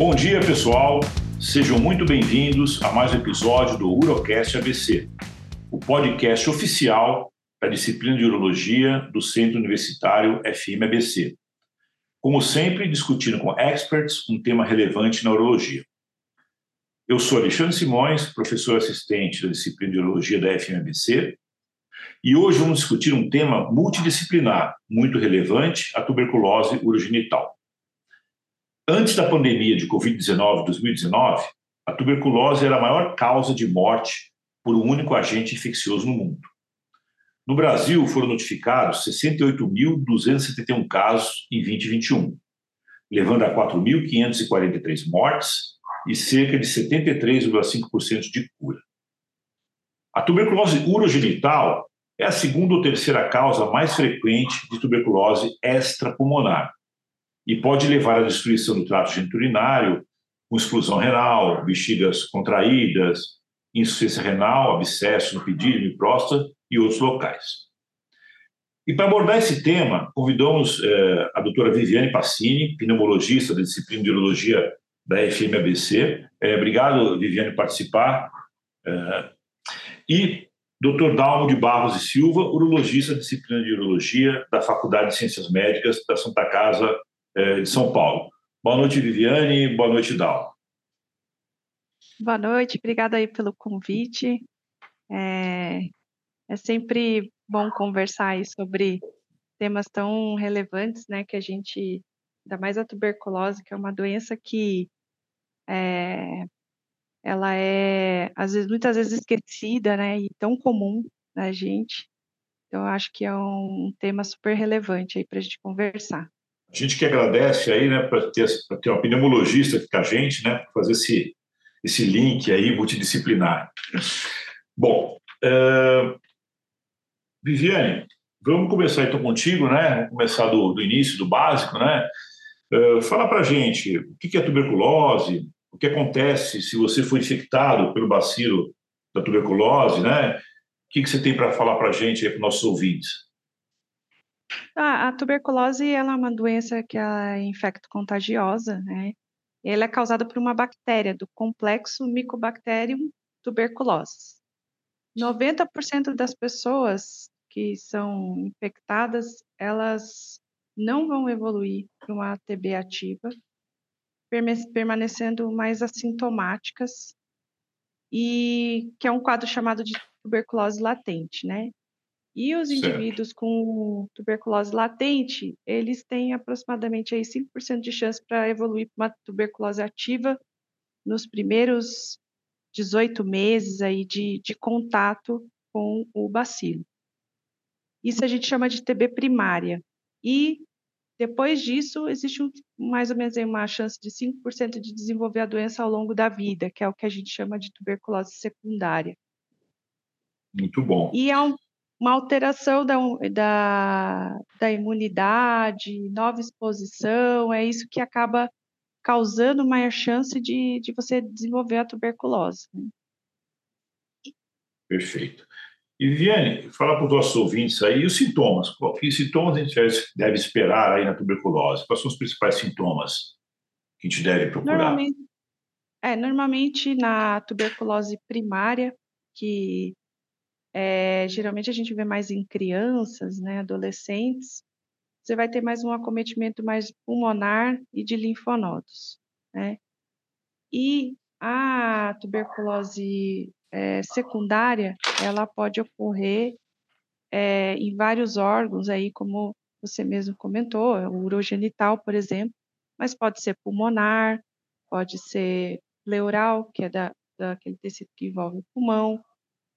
Bom dia, pessoal. Sejam muito bem-vindos a mais um episódio do Urocast ABC, o podcast oficial da disciplina de Urologia do Centro Universitário FMABC. Como sempre, discutindo com experts um tema relevante na urologia. Eu sou Alexandre Simões, professor assistente da disciplina de Urologia da FMABC, e hoje vamos discutir um tema multidisciplinar muito relevante, a tuberculose urogenital. Antes da pandemia de Covid-19 2019, a tuberculose era a maior causa de morte por um único agente infeccioso no mundo. No Brasil, foram notificados 68.271 casos em 2021, levando a 4.543 mortes e cerca de 73,5% de cura. A tuberculose urogenital é a segunda ou terceira causa mais frequente de tuberculose extrapulmonar e pode levar à destruição do trato geniturinário, com exclusão renal, bexigas contraídas, insuficiência renal, abscesso no pedílimo e próstata e outros locais. E para abordar esse tema, convidamos eh, a doutora Viviane Passini, pneumologista da disciplina de urologia da FMABC. Eh, obrigado, Viviane, por participar. Eh, e Dr. Dalmo de Barros e Silva, urologista da disciplina de urologia da Faculdade de Ciências Médicas da Santa Casa de São Paulo. Boa noite, Viviane. Boa noite, Dalmo. Boa noite, obrigada aí pelo convite. É, é sempre bom conversar aí sobre temas tão relevantes, né, que a gente, ainda mais a tuberculose, que é uma doença que é, ela é, às vezes, muitas vezes esquecida, né, e tão comum na gente. Então, acho que é um tema super relevante aí para a gente conversar. A gente que agradece aí, né, para ter, ter um pneumologista aqui com a gente, né, para fazer esse, esse link aí multidisciplinar. Bom, uh, Viviane, vamos começar então contigo, né? Vamos começar do, do início, do básico, né? Uh, fala para gente o que é tuberculose, o que acontece se você foi infectado pelo bacilo da tuberculose, né? O que, que você tem para falar para gente aí para nossos ouvintes? A, a tuberculose ela é uma doença que é infecto-contagiosa, né? Ela é causada por uma bactéria do complexo Mycobacterium tuberculosis. 90% das pessoas que são infectadas, elas não vão evoluir para uma TB ativa, permanecendo mais assintomáticas, e que é um quadro chamado de tuberculose latente, né? E os certo. indivíduos com tuberculose latente, eles têm aproximadamente aí 5% de chance para evoluir para uma tuberculose ativa nos primeiros 18 meses aí de, de contato com o bacilo. Isso a gente chama de TB primária. E depois disso, existe um, mais ou menos uma chance de 5% de desenvolver a doença ao longo da vida, que é o que a gente chama de tuberculose secundária. Muito bom. E é um, uma alteração da, da, da imunidade, nova exposição, é isso que acaba causando maior chance de, de você desenvolver a tuberculose. Né? Perfeito. E Viviane, fala para os nossos ouvintes aí os sintomas. Que sintomas a gente deve esperar aí na tuberculose? Quais são os principais sintomas que a gente deve procurar? Normalmente, é, normalmente na tuberculose primária, que é, geralmente a gente vê mais em crianças, né, adolescentes, você vai ter mais um acometimento mais pulmonar e de linfonodos, né? E a tuberculose é, secundária, ela pode ocorrer é, em vários órgãos aí, como você mesmo comentou, o urogenital, por exemplo, mas pode ser pulmonar, pode ser pleural, que é da, daquele tecido que envolve o pulmão,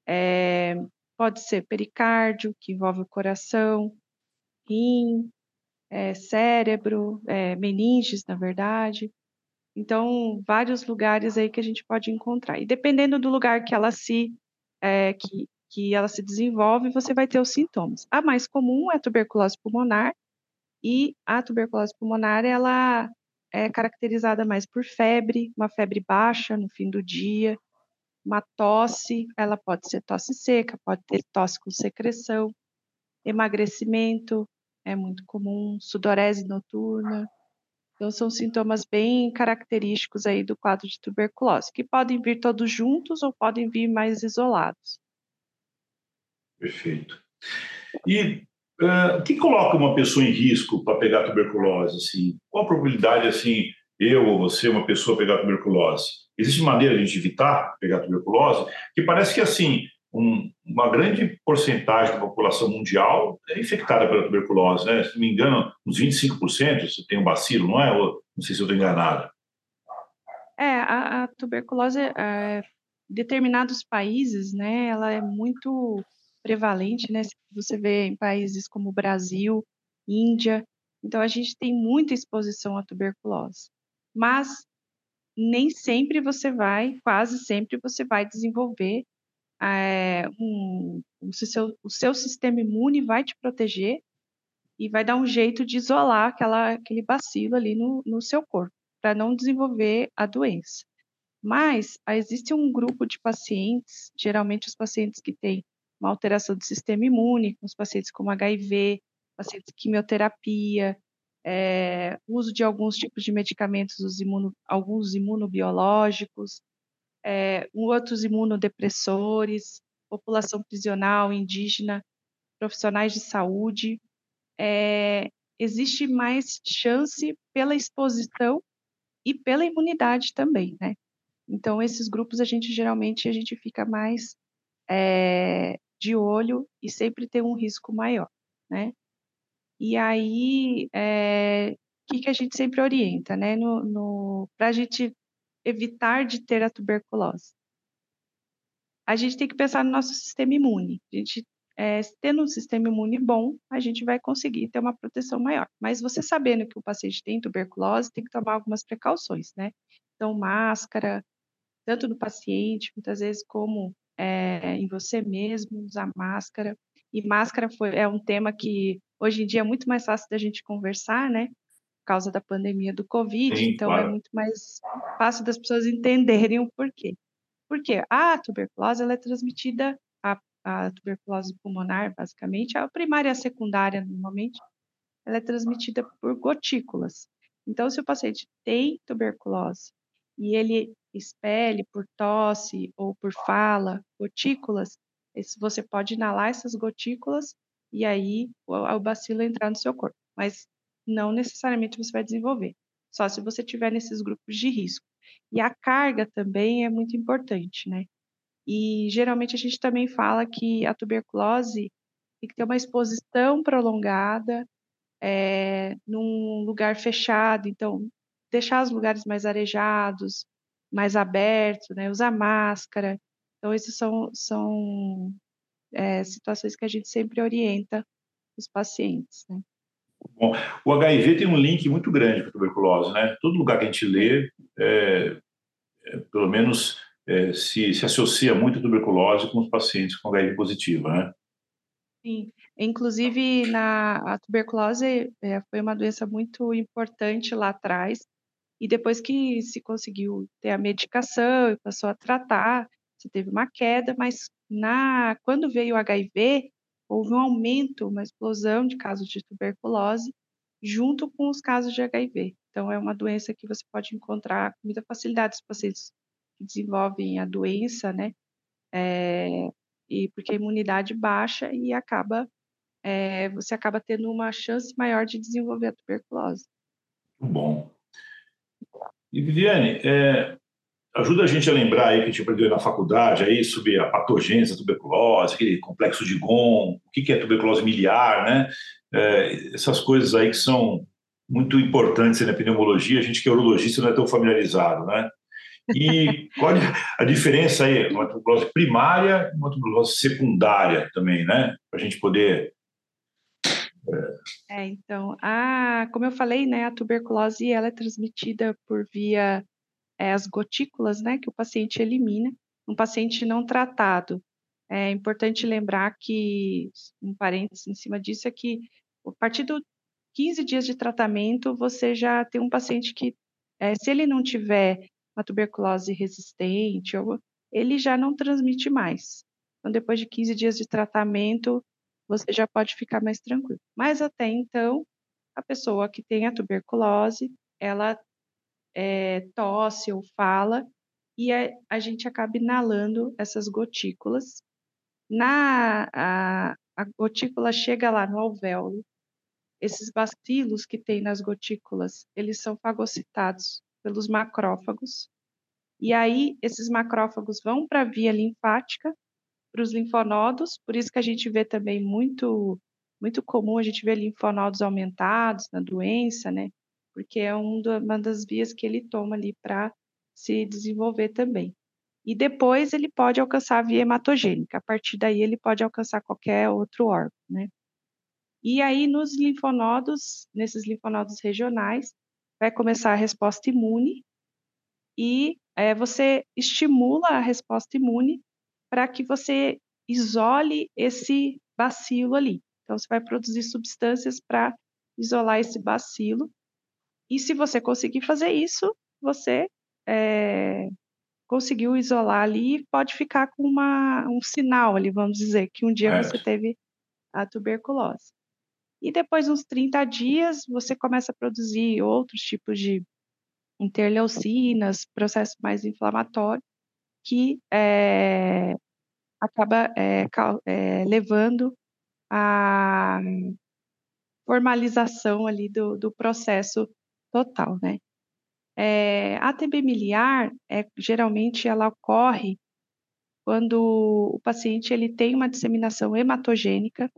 é, pode ser pericárdio, que envolve o coração, rim, é, cérebro, é, meninges, na verdade. Então, vários lugares aí que a gente pode encontrar. E dependendo do lugar que ela se é, que, que ela se desenvolve, você vai ter os sintomas. A mais comum é a tuberculose pulmonar, e a tuberculose pulmonar ela é caracterizada mais por febre, uma febre baixa no fim do dia, uma tosse, ela pode ser tosse seca, pode ter tosse com secreção, emagrecimento, é muito comum, sudorese noturna, Então, são sintomas bem característicos aí do quadro de tuberculose, que podem vir todos juntos ou podem vir mais isolados. Perfeito. E uh, o que coloca uma pessoa em risco para pegar tuberculose? Assim? Qual a probabilidade, assim, eu ou você, uma pessoa, pegar tuberculose? Existe maneira de a gente evitar pegar tuberculose? Que parece que, assim, um, uma grande porcentagem da população mundial é infectada pela tuberculose, né? Se não me engano, uns 25% você tem um bacilo, não é? Não sei se eu estou enganado. É, a, a tuberculose, é, determinados países, né, ela é muito prevalente, né? Você vê em países como Brasil, Índia, então a gente tem muita exposição à tuberculose. Mas nem sempre você vai, quase sempre você vai desenvolver é, um, o, seu, o seu sistema imune vai te proteger e vai dar um jeito de isolar aquela, aquele bacilo ali no, no seu corpo, para não desenvolver a doença. Mas existe um grupo de pacientes, geralmente os pacientes que têm uma alteração do sistema imune, os pacientes como HIV, pacientes de quimioterapia, é, uso de alguns tipos de medicamentos, os imuno, alguns imunobiológicos, é, outros imunodepressores, população prisional, indígena, profissionais de saúde, é, existe mais chance pela exposição e pela imunidade também, né? Então, esses grupos a gente geralmente a gente fica mais é, de olho e sempre tem um risco maior, né? E aí, o é, que, que a gente sempre orienta, né? No, no Para a gente evitar de ter a tuberculose? A gente tem que pensar no nosso sistema imune. A gente, é, tendo um sistema imune bom, a gente vai conseguir ter uma proteção maior. Mas você sabendo que o paciente tem tuberculose, tem que tomar algumas precauções, né? Então, máscara, tanto no paciente, muitas vezes, como é, em você mesmo, usar máscara. E máscara foi, é um tema que hoje em dia é muito mais fácil da gente conversar, né? por causa da pandemia do Covid, Sim, então é claro. é muito mais fácil das pessoas entenderem o porquê. Porque a tuberculose ela é transmitida, a, a tuberculose pulmonar, basicamente, a primária e a secundária, normalmente, ela é transmitida por gotículas. Então, se o paciente tem tuberculose e ele expele por tosse ou por fala gotículas, você pode inalar essas gotículas e aí o, bacilo entrar no seu corpo. Mas não necessariamente você vai desenvolver, só se você tiver nesses grupos de risco. E a carga também é muito importante, né? E geralmente a gente também fala que a tuberculose tem que ter uma exposição prolongada é, num lugar fechado, então deixar os lugares mais arejados, mais abertos, né? Usar máscara. Então, essas são, são é, situações que a gente sempre orienta os pacientes, né? Bom, o HIV tem um link muito grande com a tuberculose, né? Todo lugar que a gente lê, é, é, pelo menos é, se, se associa muito a tuberculose com os pacientes com HIV positivo, né? Sim, inclusive na a tuberculose é, foi uma doença muito importante lá atrás e depois que se conseguiu ter a medicação e passou a tratar, se teve uma queda, mas na quando veio o HIV houve um aumento, uma explosão de casos de tuberculose junto com os casos de HIV. Então, é uma doença que você pode encontrar com muita facilidade os pacientes que desenvolvem a doença, né? É, e porque a imunidade baixa e acaba é, você acaba tendo uma chance maior de desenvolver a tuberculose. Bom. E Viviane, é, ajuda a gente a lembrar aí que a gente aprendeu na faculdade aí sobre a patogênese da tuberculose, aquele complexo de Gon, o que é tuberculose miliar, né? É, essas coisas aí que são muito importantes na pneumologia, a gente que é urologista não é tão familiarizado, né? E qual a diferença aí, uma tuberculose primária e uma tuberculose secundária também, né? Para a gente poder é... é, então, a, como eu falei, né, a tuberculose ela é transmitida por via é, as gotículas né, que o paciente elimina. Um paciente não tratado, é importante lembrar que, um parênteses em cima disso, é que a partir dos 15 dias de tratamento, você já tem um paciente que, é, se ele não tiver uma tuberculose resistente, ele já não transmite mais. Então, depois de 15 dias de tratamento, você já pode ficar mais tranquilo. Mas até então, a pessoa que tem a tuberculose, ela é, tosse ou fala, e a, a, gente acaba inalando essas gotículas. Na, a, a gotícula chega lá no alvéolo, esses bacilos que tem nas gotículas, eles são fagocitados pelos macrófagos, e aí esses macrófagos vão para a via linfática, para os linfonodos, por isso que a gente vê também muito muito comum a gente ver linfonodos aumentados na doença, né? Porque é um do, uma das vias que ele toma ali para se desenvolver também. E depois ele pode alcançar a via hematogênica. A partir daí ele pode alcançar qualquer outro órgão, né? E aí nos linfonodos, nesses linfonodos regionais, vai começar a resposta imune e é, você estimula a resposta imune para que você isole esse bacilo ali. Então, você vai produzir substâncias para isolar esse bacilo. E se você conseguir fazer isso, você é, conseguiu isolar ali e pode ficar com uma, um sinal ali, vamos dizer, que um dia é. você teve a tuberculose. E depois, uns 30 dias, você começa a produzir outros tipos de interleucinas, processo mais inflamatório, que é, acaba é, levando a formalização ali do, do processo total, né? É, a TB miliar, é, geralmente, ela ocorre quando o paciente ele tem uma disseminação hematogênica.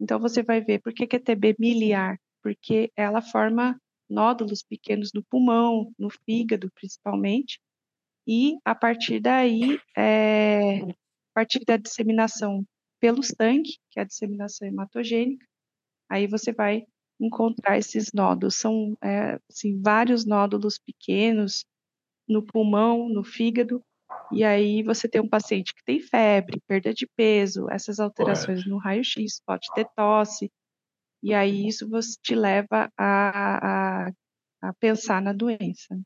Então, você vai ver por que, que é TB miliar? Porque ela forma nódulos pequenos no pulmão, no fígado, principalmente. E, a partir daí, é, a partir da disseminação pelo sangue, que é a disseminação hematogênica, aí você vai encontrar esses nódulos. São é, assim, vários nódulos pequenos no pulmão, no fígado, e aí você tem um paciente que tem febre, perda de peso, essas alterações Correto. no raio-x, pode ter tosse, e aí isso você te leva a, a, a pensar na doença.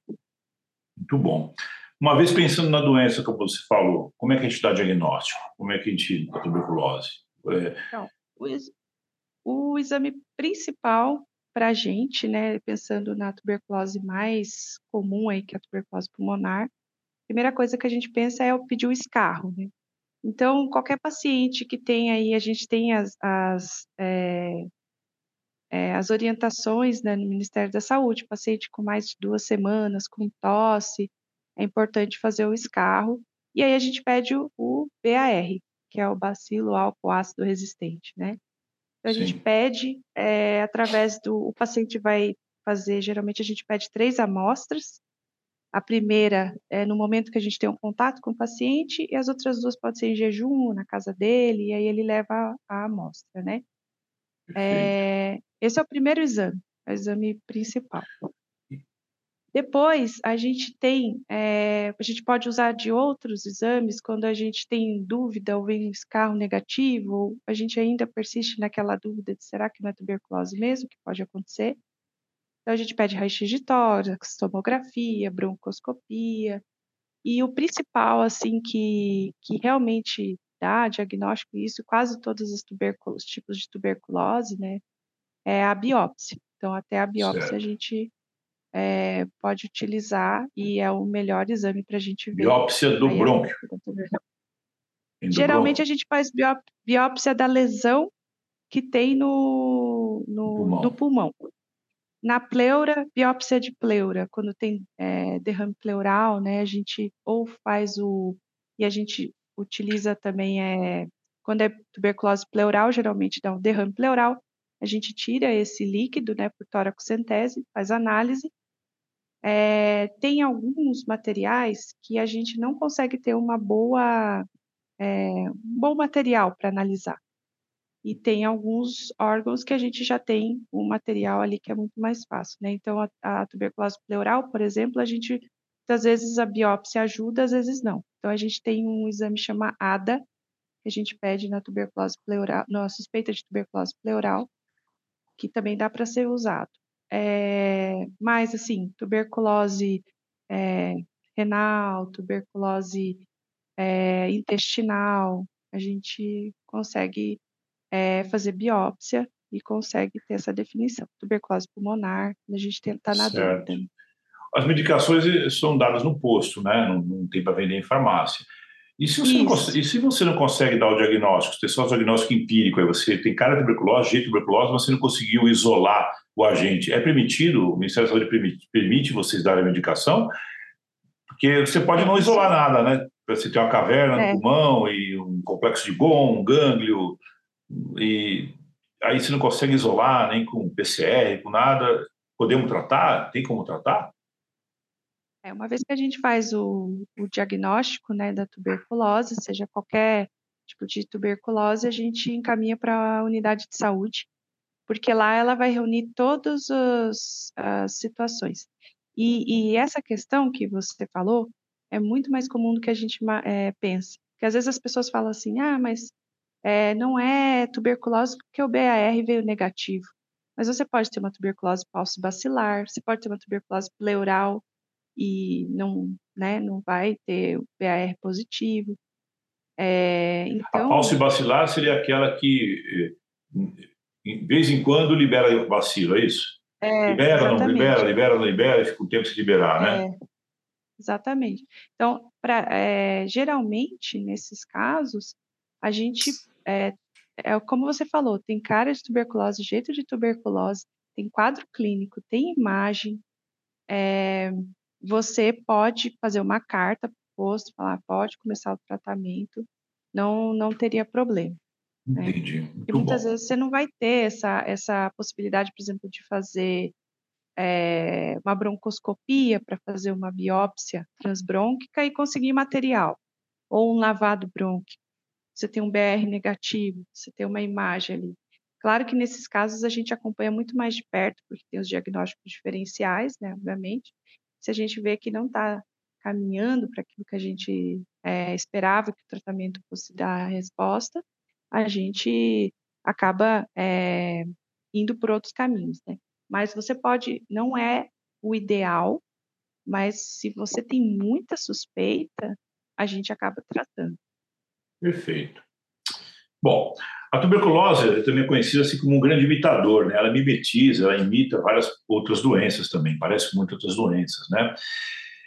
Muito bom. Uma vez pensando na doença que você falou, como é que a gente dá diagnóstico? Como é que a gente dá tuberculose? É... Então, o, ex o exame principal para a gente, né, pensando na tuberculose mais comum aí, que é a tuberculose pulmonar, a primeira coisa que a gente pensa é o pedir o escarro, né? Então, qualquer paciente que tem aí, a gente tem as, as, é, é, as orientações né, no Ministério da Saúde, paciente com mais de duas semanas, com tosse, é importante fazer o escarro. E aí a gente pede o, o BAR, que é o bacilo álcool ácido resistente, né? Então a Sim. gente pede, é, através do. O paciente vai fazer, geralmente a gente pede três amostras. A primeira é no momento que a gente tem um contato com o paciente, e as outras duas podem ser em jejum, na casa dele, e aí ele leva a, a amostra, né? É, esse é o primeiro exame, é o exame principal. Depois, a gente tem, é, a gente pode usar de outros exames quando a gente tem dúvida ou vem um escarro negativo, ou a gente ainda persiste naquela dúvida de será que não é tuberculose mesmo, que pode acontecer. Então, a gente pede raio-x de tórax, tomografia, broncoscopia. E o principal, assim, que, que realmente dá diagnóstico, isso quase todos os tipos de tuberculose, né, é a biópsia. Então, até a biópsia certo. a gente é, pode utilizar e é o melhor exame para a gente ver. Biópsia do brônquio. Geralmente bronco. a gente faz biópsia da lesão que tem no, no, pulmão. no pulmão. Na pleura, biópsia de pleura, quando tem é, derrame pleural, né, a gente ou faz o. E a gente utiliza também, é, quando é tuberculose pleural, geralmente dá um derrame pleural, a gente tira esse líquido, né, por toracocentese, faz análise é, tem alguns materiais que a gente não consegue ter uma boa, é, um bom material para analisar. E tem alguns órgãos que a gente já tem um material ali que é muito mais fácil, né? Então, a, a tuberculose pleural, por exemplo, a gente, às vezes a biópsia ajuda, às vezes não. Então, a gente tem um exame chamado ADA, que a gente pede na tuberculose pleural, na suspeita de tuberculose pleural, que também dá para ser usado. É, mas, assim, tuberculose é, renal, tuberculose é, intestinal, a gente consegue fazer biópsia e consegue ter essa definição. Tuberculose pulmonar, a gente está na certo. dúvida. as medicações são dadas no posto, né? Não, não tem para vender em farmácia. E se, você não consegue, e se você não consegue dar o diagnóstico, tem só o diagnóstico empírico, aí você tem cara de tuberculose, jeito de tuberculose, mas você não conseguiu isolar o agente, é permitido, o Ministério da Saúde permite, permite vocês darem a medicação? Porque você pode não isolar nada, né? Você tem uma caverna é. no pulmão e um complexo de Gon, um gânglio, e aí você não consegue isolar nem com PCR, com nada. Podemos tratar? Tem como tratar? É, uma vez que a gente faz o, o diagnóstico né, da tuberculose, seja qualquer tipo de tuberculose, a gente encaminha para a unidade de saúde, porque lá ela vai reunir todas as situações. E, e, essa questão que você falou é muito mais comum do que a gente é, pensa. Porque às vezes as pessoas falam assim, ah, mas é, não é tuberculose porque o BAR veio negativo. Mas você pode ter uma tuberculose bacilar, você pode ter uma tuberculose pleural, e não, né, não vai ter o PAR positivo. É, então... A bacilar seria aquela que, de vez em quando, libera bacilo, é isso? É, libera, exatamente. não libera, libera, não libera, e fica um tempo sem liberar, né? É, exatamente. Então, pra, é, geralmente, nesses casos, a gente, é, é como você falou, tem cara de tuberculose, jeito de tuberculose, tem quadro clínico, tem imagem, é, você pode fazer uma carta para o posto, falar, pode começar o tratamento, não, não teria problema. Né? Entendi. E muitas bom. vezes você não vai ter essa, essa possibilidade, por exemplo, de fazer é, uma broncoscopia para fazer uma biópsia transbrônquica e conseguir material, ou um lavado brônquico. Você tem um BR negativo, você tem uma imagem ali. Claro que nesses casos a gente acompanha muito mais de perto, porque tem os diagnósticos diferenciais, né, obviamente, se a gente vê que não está caminhando para aquilo que a gente é, esperava que o tratamento fosse dar a resposta, a gente acaba é, indo por outros caminhos, né? Mas você pode, não é o ideal, mas se você tem muita suspeita, a gente acaba tratando. Perfeito. Bom, a tuberculose também é conhecida assim como um grande imitador, né? Ela mimetiza, ela imita várias outras doenças também, parece muito outras doenças, né?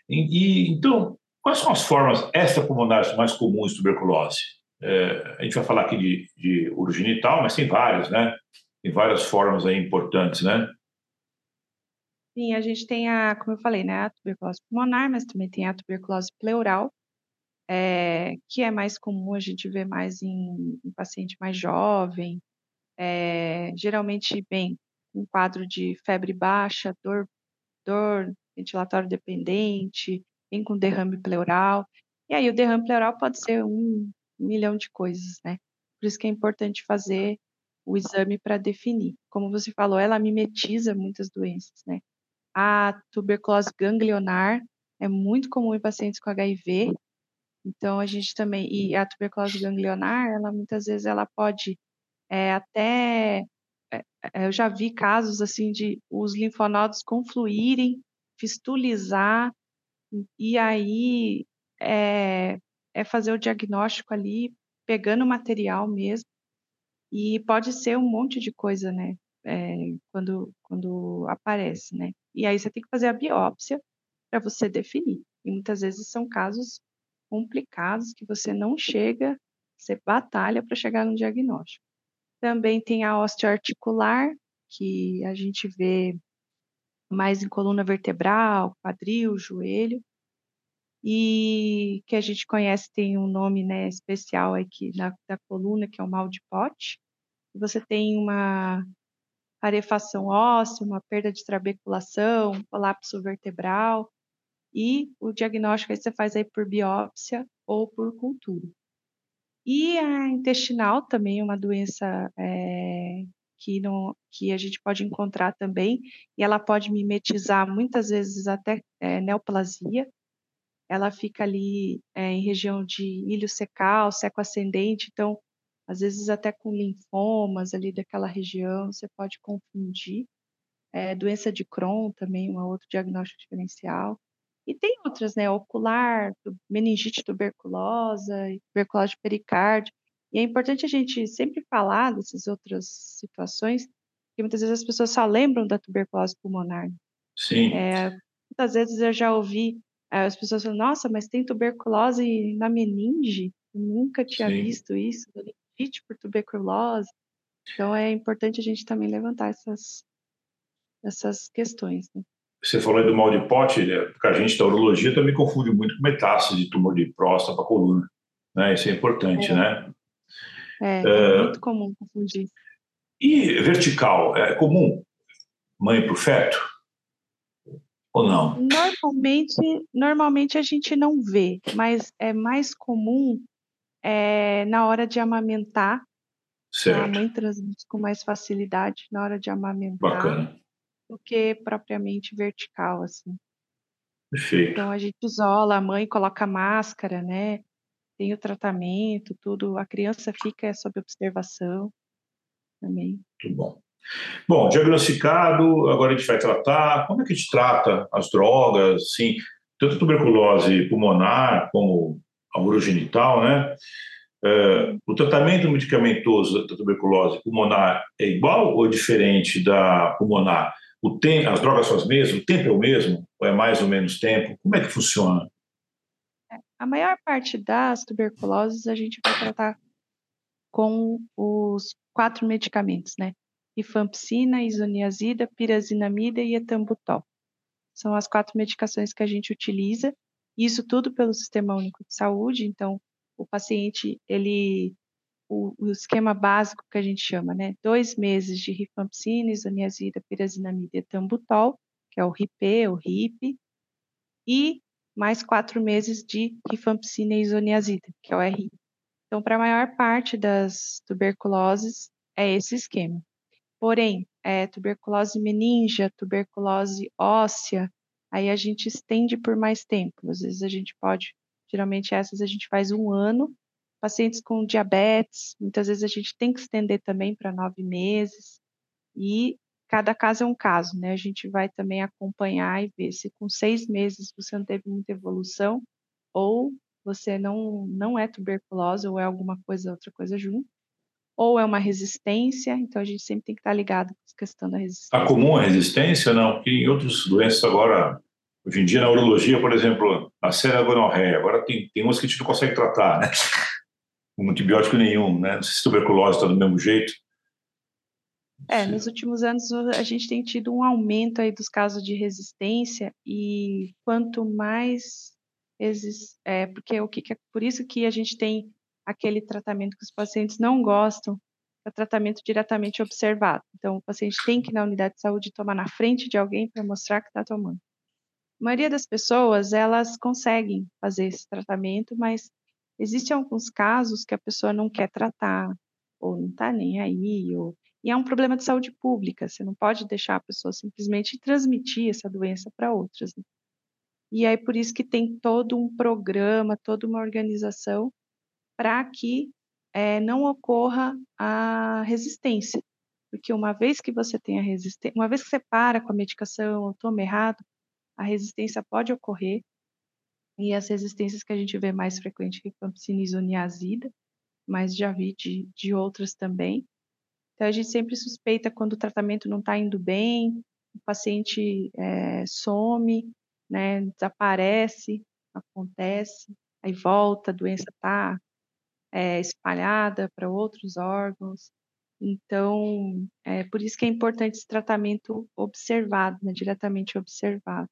E, e então, quais são as formas extrapulmonares mais comuns de tuberculose? É, a gente vai falar aqui de, de urogenital, mas tem várias, né? Tem várias formas aí importantes, né? Sim, a gente tem a, como eu falei, né, a tuberculose pulmonar, mas também tem a tuberculose pleural, é, que é mais comum a gente ver mais em, em paciente mais jovem, é, geralmente, bem, um quadro de febre baixa, dor, dor ventilatório dependente, vem com derrame pleural. E aí o derrame pleural pode ser um milhão de coisas, né? Por isso que é importante fazer o exame para definir. Como você falou, ela mimetiza muitas doenças, né? A tuberculose ganglionar é muito comum em pacientes com HIV, então, a gente também, e a tuberculose ganglionar, ela muitas vezes ela pode é, até, é, eu já vi casos assim de os linfonodos confluírem, fistulizar, e aí é, é fazer o diagnóstico ali, pegando o material mesmo, e pode ser um monte de coisa, né, quando, quando aparece, né. E aí você tem que fazer a biópsia para você definir, e muitas vezes são casos complicados que você não chega, você batalha para chegar no diagnóstico. Também tem a osteoarticular, que a gente vê mais em coluna vertebral, quadril, joelho, e que a gente conhece tem um nome né, especial aqui na, da coluna, que é o mal de pote. Você tem uma arefação óssea, uma perda de trabeculação, colapso vertebral, e o diagnóstico aí você faz aí por biópsia ou por cultura. E a intestinal também é uma doença é, que, não, que a gente pode encontrar também, e ela pode mimetizar muitas vezes até é, neoplasia. Ela fica ali é, em região de ilho secal, seco ascendente, então, às vezes até com linfomas ali daquela região, você pode confundir. É, doença de Crohn também, um outro diagnóstico diferencial. E tem outras, né, ocular, meningite tuberculosa, tuberculose de pericárdio. E é importante a gente sempre falar dessas outras situações, porque muitas vezes as pessoas só lembram da tuberculose pulmonar. Sim. É, Muitas vezes eu já ouvi eh, as pessoas falando, nossa, mas tem tuberculose na meninge? Eu nunca tinha Sim. visto isso, meningite por tuberculose. Então é importante a gente também levantar essas, essas questões. Né? Você falou aí do mal de pote, né? porque a gente da urologia também confunde muito com metástase de tumor de próstata para coluna. Né? Isso é importante, é. né? É, é, muito comum confundir. E vertical, é comum? Mãe para o feto? Ou não? Normalmente, normalmente a gente não vê, mas é mais comum é, na hora de amamentar. Certo. A mãe transmite com mais facilidade na hora de amamentar. Bacana. Do que propriamente vertical, assim. Perfeito. Então a gente isola a mãe, coloca máscara, né? Tem o tratamento, tudo. A criança fica sob observação também. Muito bom. Bom, diagnosticado, agora a gente vai tratar. Como é que a gente trata as drogas, sim, tanto tuberculose pulmonar como a urogenital, né? É, o tratamento medicamentoso da tuberculose pulmonar é igual ou diferente da pulmonar? O tempo, as drogas são as mesmas? O tempo é o mesmo? Ou é mais ou menos tempo? Como é que funciona? É, a maior parte das tuberculoses a gente vai tratar com os quatro medicamentos, né? Rifampicina, isoniazida, pirazinamida e etambutol. São as quatro medicações que a gente utiliza, isso tudo pelo Sistema Único de Saúde, então o paciente, ele, o, o esquema básico que a gente chama, né? Dois meses de rifampicina, isoniazida, pirazinamida e etambutol, que é o RIP, o RIP, e mais quatro meses de rifampicina e isoniazida, que é o RI. Então, para a maior parte das tuberculoses, é esse esquema. Porém, é, tuberculose meningia, tuberculose óssea, aí a gente estende por mais tempo. Às vezes a gente pode, geralmente essas a gente faz um ano. Pacientes com diabetes, muitas vezes a gente tem que estender também para nove meses. E cada caso é um caso, né? A gente vai também acompanhar e ver se com seis meses você não teve muita evolução ou você não, não é tuberculose ou é alguma coisa, outra coisa junto, ou é uma resistência, então a gente sempre tem que estar ligado com a questão da resistência. Tá comum a resistência, não? Porque em outras doenças agora, hoje em dia na urologia, por exemplo, a gonorreia, agora tem, tem umas que a gente não consegue tratar, né? Com antibiótico nenhum, né? Não sei se tuberculose está do mesmo jeito. É, nos últimos anos a gente tem tido um aumento aí dos casos de resistência e quanto mais é, porque o que, é por isso que a gente tem aquele tratamento que os pacientes não gostam, é o tratamento diretamente observado. Então, o paciente tem que ir na unidade de saúde tomar na frente de alguém para mostrar que está tomando. A maioria das pessoas, elas conseguem fazer esse tratamento, mas existem alguns casos que a pessoa não quer tratar, ou não está nem aí, ou... e é um problema de saúde pública, você não pode deixar a pessoa simplesmente transmitir essa doença para outras. Né? E aí por isso que tem todo um programa, toda uma organização para que é, não ocorra a resistência. Porque uma vez que você tem a resistência, uma vez que você para com a medicação ou toma errado, a resistência pode ocorrer. E as resistências que a gente vê mais frequente, rifampicina e isoniazida, mas já vi de, de outras também. Então, a gente sempre suspeita quando o tratamento não está indo bem, o paciente é, some, né, desaparece, acontece, aí volta, a doença está é, espalhada para outros órgãos. Então, é por isso que é importante esse tratamento observado, né, diretamente observado.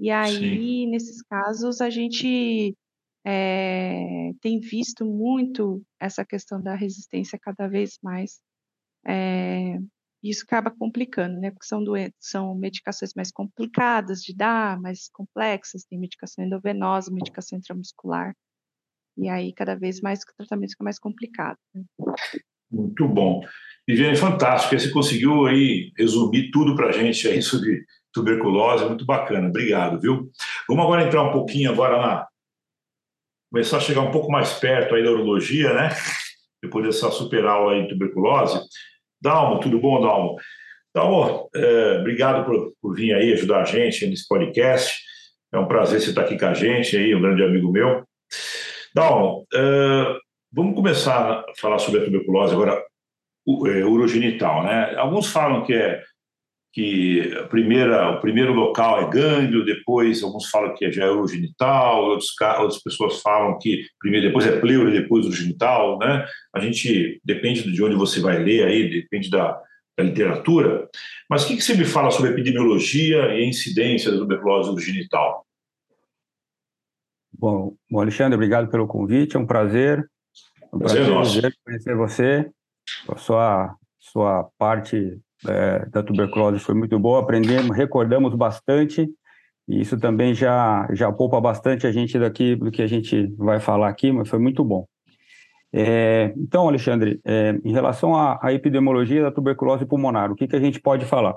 E aí, Sim. nesses casos, a gente é, tem visto muito essa questão da resistência cada vez mais é, isso acaba complicando, né? Porque são doenças, são medicações mais complicadas de dar, mais complexas, tem medicação endovenosa, medicação intramuscular. E aí, cada vez mais, o tratamento fica mais complicado. Né? Muito bom. Viviane, fantástico. Você conseguiu aí resumir tudo para a gente aí sobre tuberculose, muito bacana. Obrigado, viu? Vamos agora entrar um pouquinho agora na... Começar a chegar um pouco mais perto aí da urologia, né? Depois dessa super aula aí de tuberculose. Dalmo, tudo bom, Dalmo? Dalmo, é, obrigado por, por, vir aí ajudar a gente nesse podcast. É um prazer você estar aqui com a gente, aí, um grande amigo meu. Dalmo, é, vamos começar a falar sobre a tuberculose agora, é, urogenital, né? Alguns falam que é que a primeira, o primeiro local é gânglio, depois alguns falam que já é urogenital, outros, outras pessoas falam que primeiro, depois é pleuro e depois urogenital, né? A gente depende de onde você vai ler aí, depende da, da literatura. Mas o que, que você me fala sobre epidemiologia e incidência da tuberculose urogenital? Bom, Alexandre, obrigado pelo convite, é um prazer. É um prazer, prazer conhecer você, a sua, sua parte é, da tuberculose foi muito boa, aprendemos, recordamos bastante, e isso também já, já poupa bastante a gente daqui do que a gente vai falar aqui, mas foi muito bom. É, então, Alexandre, é, em relação à, à, epidemiologia da tuberculose pulmonar, o que, que a gente pode falar?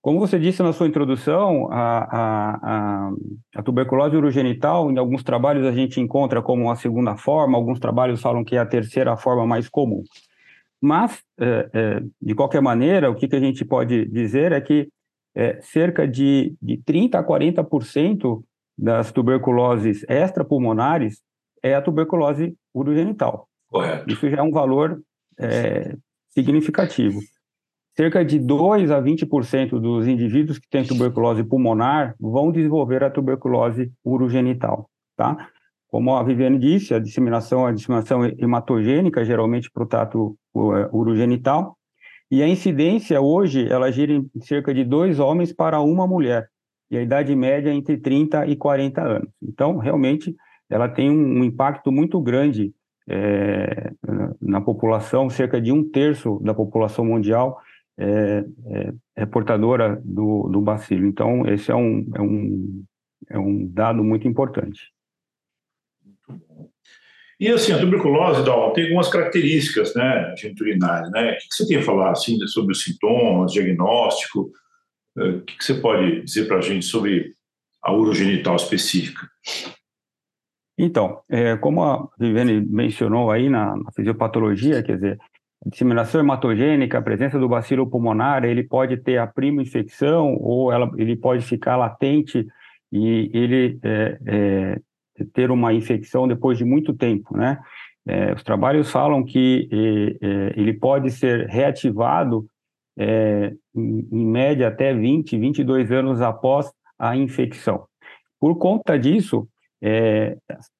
Como você disse na sua introdução, a, a, a, tuberculose urogenital, em alguns trabalhos a gente encontra como a segunda forma, alguns trabalhos falam que é a terceira forma mais comum. Mas, é, é, de qualquer maneira, o que, que a gente pode dizer é que é, cerca de, de 30% a 40% das tuberculoses extrapulmonares é a tuberculose urogenital. Correto. Isso já é um valor é, significativo. Cerca de 2 a 20% dos indivíduos que têm tuberculose pulmonar vão desenvolver a tuberculose urogenital, tá? Como a Viviane disse, a disseminação é a disseminação hematogênica, geralmente para o trato é, urogenital, e a incidência hoje, ela gira em cerca de dois homens para uma mulher, e a idade média é entre 30 e 40 anos. Então, realmente, ela tem um, um impacto muito grande é, na população, cerca de um terço da população mundial é, é, é portadora do, do bacilo. Então, esse é um, é, um, é um dado muito importante. E assim, a tuberculose, Dal, tem algumas características, né, geniturinárias, né? O que você tem a falar, assim, sobre os sintomas, diagnóstico? Eh, o que você pode dizer para a gente sobre a urogenital específica? Então, é, como a Viviane mencionou aí na, na fisiopatologia, quer dizer, a disseminação hematogênica, a presença do bacilo pulmonar, ele pode ter a prima infecção ou ela, ele pode ficar latente e ele é, é, ter uma infecção depois de muito tempo, né? É, os trabalhos falam que é, ele pode ser reativado é, em, em, média até 20, 22 anos após a infecção. Por conta disso, é,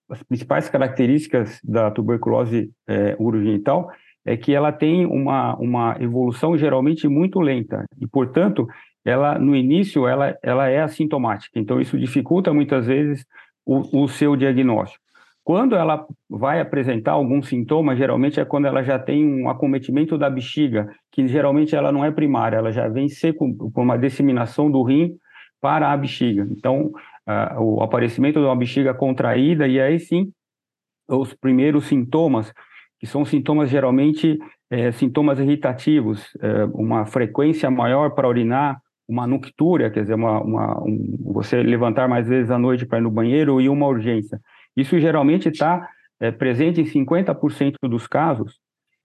as principais características da tuberculose é, urogenital é que ela tem uma, uma evolução geralmente muito lenta e, portanto, ela no início ela, ela é assintomática. Então isso dificulta muitas vezes o, o seu diagnóstico. Quando ela vai apresentar algum sintoma, geralmente é quando ela já tem um acometimento da bexiga, que geralmente ela não é primária, ela já vem ser com, com uma disseminação do rim para a bexiga. Então, uh, o aparecimento de uma bexiga contraída, e aí sim, os primeiros sintomas, que são sintomas geralmente é, sintomas irritativos, é, uma frequência maior para urinar, uma noctúria, quer dizer, uma, uma um, você levantar mais vezes à noite para ir no banheiro e uma urgência. Isso geralmente está é, presente em 50% dos casos,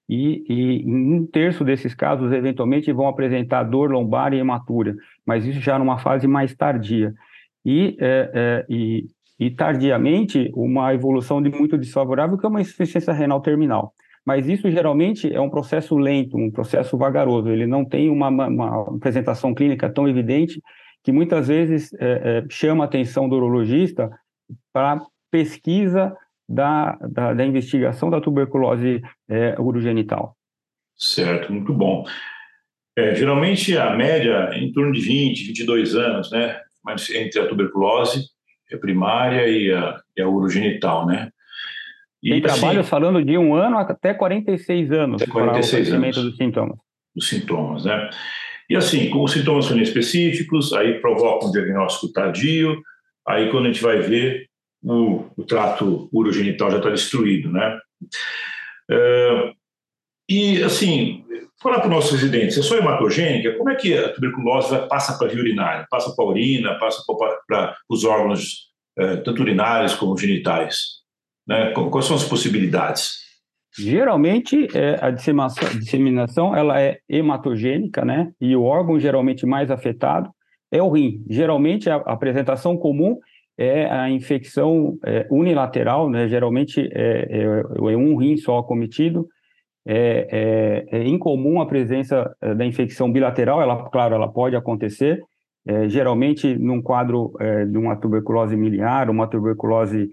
e, e, um terço desses casos, eventualmente, vão apresentar dor lombar e hematúria, mas isso já numa fase mais tardia. E, é, é, e, e tardiamente, uma evolução de muito desfavorável, que é uma insuficiência renal terminal mas isso geralmente é um processo lento, um processo vagaroso, ele não tem uma, uma apresentação clínica tão evidente que muitas vezes é, é, chama a atenção do urologista para pesquisa da, da, da, investigação da tuberculose é, urogenital. Certo, muito bom. É, geralmente a média é em torno de 20, 22 anos, né? Mas entre a tuberculose a primária e a, e a urogenital, né? E, Tem trabalhos assim, falando de um ano até 46 anos até 46 para o anos dos sintomas. Dos sintomas, né? E assim, como os sintomas são específicos, aí provoca um diagnóstico tardio, aí quando a gente vai ver, o, o trato urogenital já está destruído, né? Uh, e assim, falar para os nossos residentes, é só hematogênica? Como é que a tuberculose passa para a via urinária? Passa para a urina, passa para os órgãos, uh, tanto urinários como genitais? Né? Quais são as possibilidades? Geralmente, é, a disseminação, ela é hematogênica, né? E o órgão geralmente mais afetado é o rim. Geralmente, a, apresentação comum é a infecção é, unilateral, né? Geralmente é, é, é, um rim só acometido é, é, é incomum a presença da infecção bilateral, ela, claro, ela pode acontecer, geralmente num quadro de uma tuberculose miliar, uma tuberculose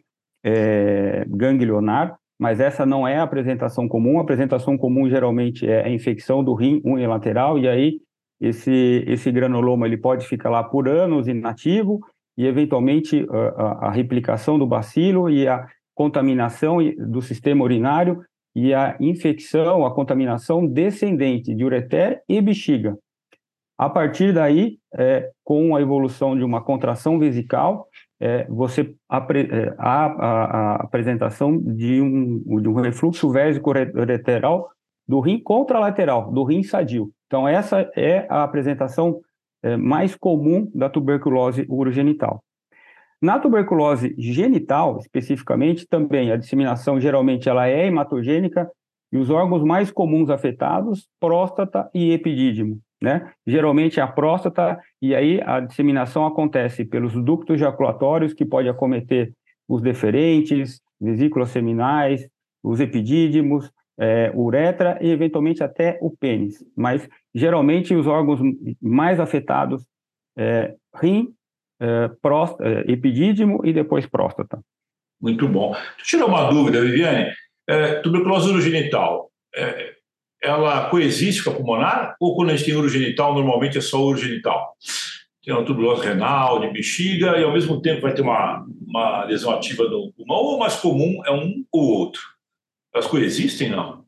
é, ganglionar, mas essa não é a apresentação comum. A apresentação comum geralmente é a infecção do rim unilateral, e aí esse, esse granuloma ele pode ficar lá por anos inativo, e eventualmente a, a replicação do bacilo e a contaminação do sistema urinário e a infecção, a contaminação descendente de ureter e bexiga. A partir daí, é, com a evolução de uma contração vesical, é, você apre, é, a, a, a, apresentação de um, de um refluxo vésico ureteral do rim contralateral, do rim sadio. Então, essa é a apresentação é, mais comum da tuberculose urogenital. Na tuberculose genital, especificamente, também a disseminação geralmente ela é hematogênica e os órgãos mais comuns afetados, próstata e epidídimo, né? Geralmente a próstata e aí a disseminação acontece pelos ductos ejaculatórios que pode acometer os deferentes, vesículas seminais, os epidídimos, é, uretra e eventualmente até o pênis. Mas geralmente os órgãos mais afetados é rim, é, próstata, é, epidídimo e depois próstata. Muito bom. Deixa uma dúvida, Viviane. É, tuberculose urogenital, é, ela coexiste com a pulmonar? Ou quando a gente tem urogenital, normalmente é só urogenital? Tem uma tuberculose renal, de bexiga, e ao mesmo tempo vai ter uma, uma lesão ativa no pulmão, ou mais comum é um ou outro? Elas coexistem, não?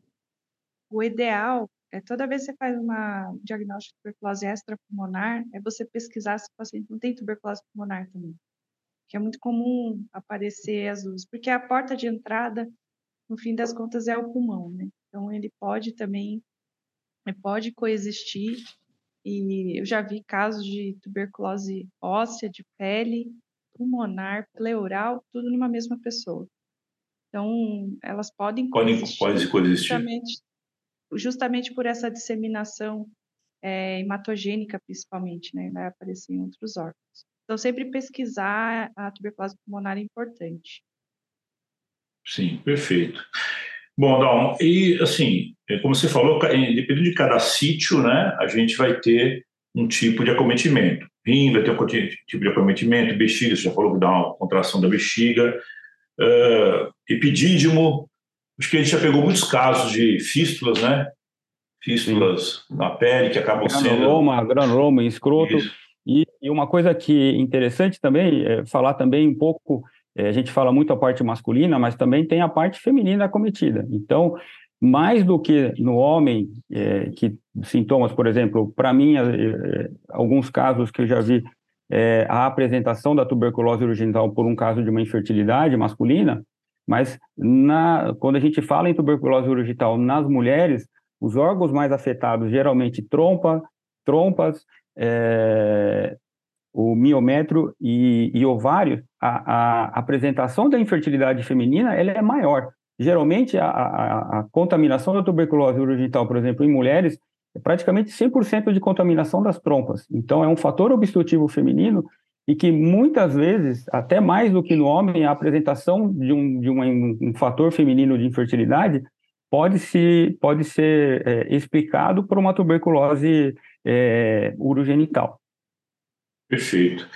O ideal é toda vez que você faz uma diagnóstico de tuberculose extrapulmonar, é você pesquisar se o paciente não tem tuberculose pulmonar também. Que é muito comum aparecer as duas, porque a porta de entrada, no fim das contas, é o pulmão, né? Então ele pode também, pode coexistir. E eu já vi casos de tuberculose óssea, de pele, pulmonar, pleural, tudo numa mesma pessoa. Então, elas podem coexistir. Podem coexistir. Justamente, justamente por essa disseminação é, hematogênica, principalmente, né? Vai aparecer em outros órgãos. Então, sempre pesquisar a tuberculose pulmonar é importante. Sim, perfeito. Bom, Dalmo, e assim, é, como você falou, dependendo de cada sítio, né, a gente vai ter um tipo de acometimento. Rim vai ter um tipo de acometimento, bexiga, você já falou que dá uma contração da bexiga, uh, epidídimo, acho que a gente já pegou muitos casos de fístulas, né? Fístulas Sim. na pele que acabam granuloma, sendo... Granuloma, granuloma, escroto. E, e, uma coisa que é interessante também é falar também um pouco, a gente fala muito a parte masculina, mas também tem a parte feminina acometida. Então, mais do que no homem, é, que sintomas, por exemplo, para mim, é, é, alguns casos que eu já vi, é, a apresentação da tuberculose urogenital por um caso de uma infertilidade masculina, mas na, quando a gente fala em tuberculose urogenital nas mulheres, os órgãos mais afetados, geralmente trompa, trompas, é, o miometro e, e ovário, a, a, apresentação da infertilidade feminina ela é maior. Geralmente, a, a, a contaminação da tuberculose urogenital, por exemplo, em mulheres, é praticamente 100% de contaminação das trompas. Então, é um fator obstrutivo feminino e que muitas vezes, até mais do que no homem, a apresentação de um, de um, um fator feminino de infertilidade pode, se, pode ser é, explicado por uma tuberculose é, urogenital. Perfeito.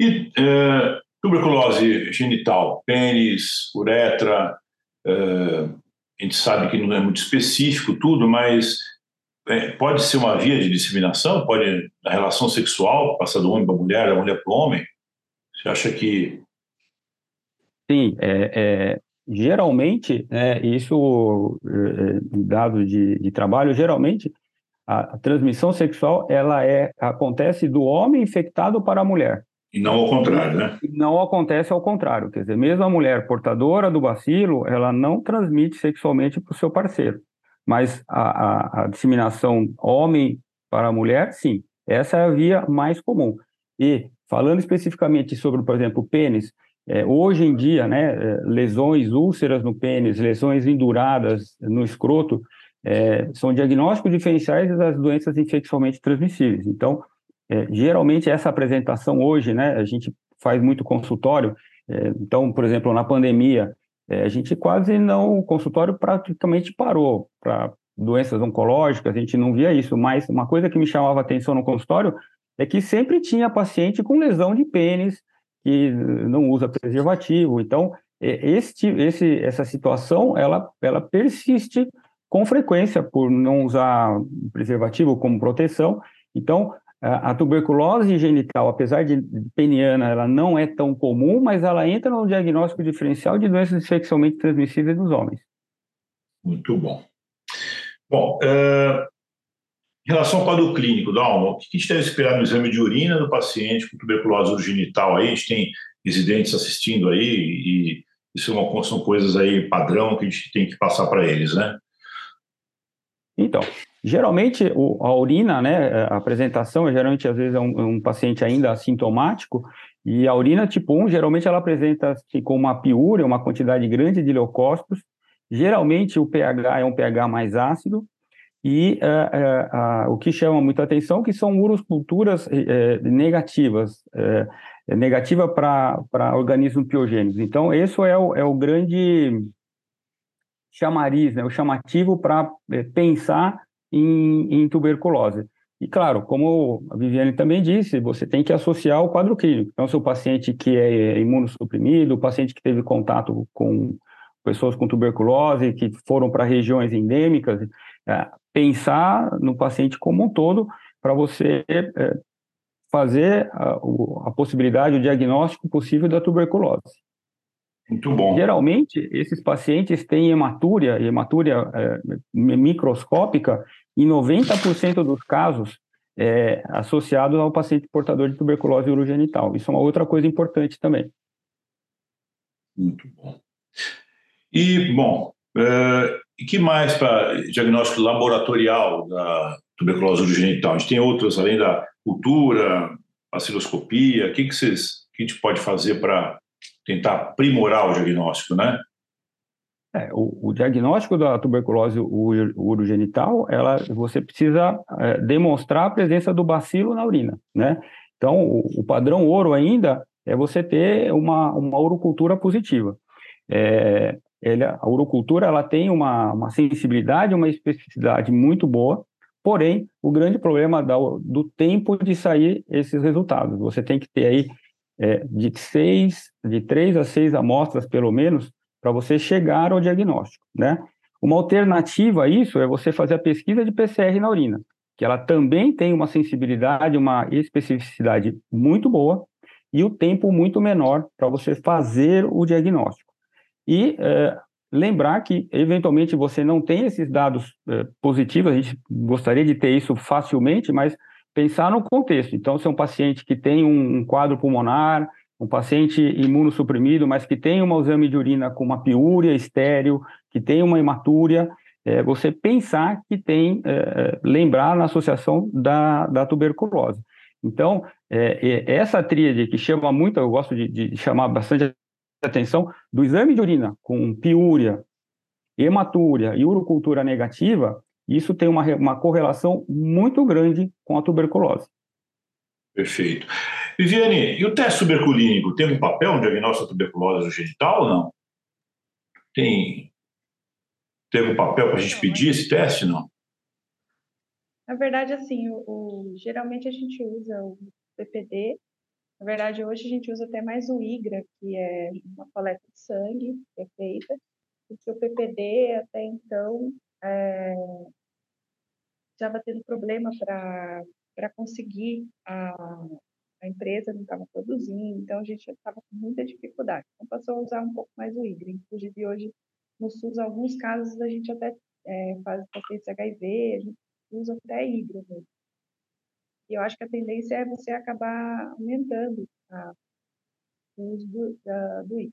E é, tuberculose genital, pênis, uretra, é, a gente sabe que não é muito específico tudo, mas é, pode ser uma via de disseminação? Pode, na relação sexual, passar do homem para a mulher, da mulher para o homem? Você acha que. Sim, é, é geralmente, né, isso, é, dados de, de trabalho, geralmente a, a, transmissão sexual ela é, acontece do homem infectado para a mulher. E não ao contrário, né? Não acontece ao contrário. Quer dizer, mesmo a mulher portadora do bacilo, ela não transmite sexualmente para o seu parceiro. Mas a, a, a, disseminação homem para mulher, sim. Essa é a via mais comum. E, falando especificamente sobre, por exemplo, o pênis, é, hoje em dia, né, é, lesões, úlceras no pênis, lesões enduradas no escroto, é, são diagnósticos diferenciais das doenças infecciosamente transmissíveis. Então, é, geralmente essa apresentação hoje, né, a gente faz muito consultório. É, então, por exemplo, na pandemia, é, a gente quase não, o consultório praticamente parou para doenças oncológicas, a gente não via isso, mas uma coisa que me chamava atenção no consultório é que sempre tinha paciente com lesão de pênis, que não usa preservativo, então este, esse, essa situação, ela, ela persiste com frequência por não usar preservativo como proteção, então a tuberculose genital, apesar de peniana, ela não é tão comum, mas ela entra no diagnóstico diferencial de doenças sexualmente transmissíveis dos homens. Muito bom. Bom, uh, em relação ao quadro clínico da alma, o que a gente deve esperar no exame de urina do paciente com tuberculose urogenital? Aí a gente tem residentes assistindo aí e isso é são coisas aí padrão que a gente tem que passar para eles, né? Então, geralmente o, a urina, né, a apresentação, geralmente às vezes é um, um, paciente ainda assintomático, e a urina tipo 1, geralmente ela apresenta com uma piúria, uma quantidade grande de leucócitos, geralmente o pH é um pH mais ácido, e uh, uh, uh, o que chama muita atenção é que são urosculturas negativas, negativa para organismos piogênicos. Então, esse é o, é o grande chamariz, né, o chamativo para é, pensar em, em, tuberculose. E claro, como a Viviane também disse, você tem que associar o quadro clínico. Então, se o paciente que é imunossuprimido, o paciente que teve contato com pessoas com tuberculose, que foram para regiões endêmicas, é, pensar no paciente como um todo para você é, fazer a, a possibilidade, o diagnóstico possível da tuberculose. Muito bom. Geralmente, esses pacientes têm hematúria, hematúria é, microscópica, em 90% dos casos, é, associados ao paciente portador de tuberculose urogenital. Isso é uma outra coisa importante também. Muito bom. E, bom, é, e que mais para diagnóstico laboratorial da tuberculose urogenital? A gente tem outras, além da cultura, baciloscopia, o que, que, vocês, que a gente pode fazer para tentar aprimorar o diagnóstico, né? É, o, o, diagnóstico da tuberculose urogenital, ela, você precisa é, demonstrar a presença do bacilo na urina, né? Então, o, o, padrão ouro ainda é você ter uma, uma urocultura positiva. É, ele, a urocultura ela tem uma, uma sensibilidade, uma especificidade muito boa, porém, o grande problema da, do tempo de sair esses resultados. Você tem que ter aí é, de seis, de três a seis amostras, pelo menos, para você chegar ao diagnóstico, né? Uma alternativa a isso é você fazer a pesquisa de PCR na urina, que ela também tem uma sensibilidade, uma especificidade muito boa e o tempo muito menor para você fazer o diagnóstico. E é, lembrar que, eventualmente, você não tem esses dados é, positivos, a gente gostaria de ter isso facilmente, mas pensar no contexto. Então, se é um paciente que tem um, quadro pulmonar, um paciente imunossuprimido, mas que tem uma exame de urina com uma piúria estéreo, que tem uma hematúria, é, você pensar que tem, é, é lembrar na associação da, da tuberculose. Então, é, essa tríade que chama muito, eu gosto de, de chamar bastante atenção, do exame de urina com piúria, hematúria e urocultura negativa, isso tem uma, uma correlação muito grande com a tuberculose. Perfeito. Viviane, e o teste tuberculínico tem um papel no diagnóstico da tuberculose genital ou não? Tem, tem um papel para a gente pedir esse teste, não? Na verdade, assim, o, o, geralmente a gente usa o PPD. Na verdade, hoje a gente usa até mais o IGRA, que é uma coleta de sangue que é feita, porque o PPD até então é, estava tendo problema para conseguir, a, a empresa não estava produzindo, então a gente estava com muita dificuldade. Então passou a usar um pouco mais o IGRA. Inclusive hoje no SUS, alguns casos a gente até é, faz pacientes HIV, a gente usa até mesmo. E eu acho que a tendência é você acabar aumentando a, o uso do, do IGRA.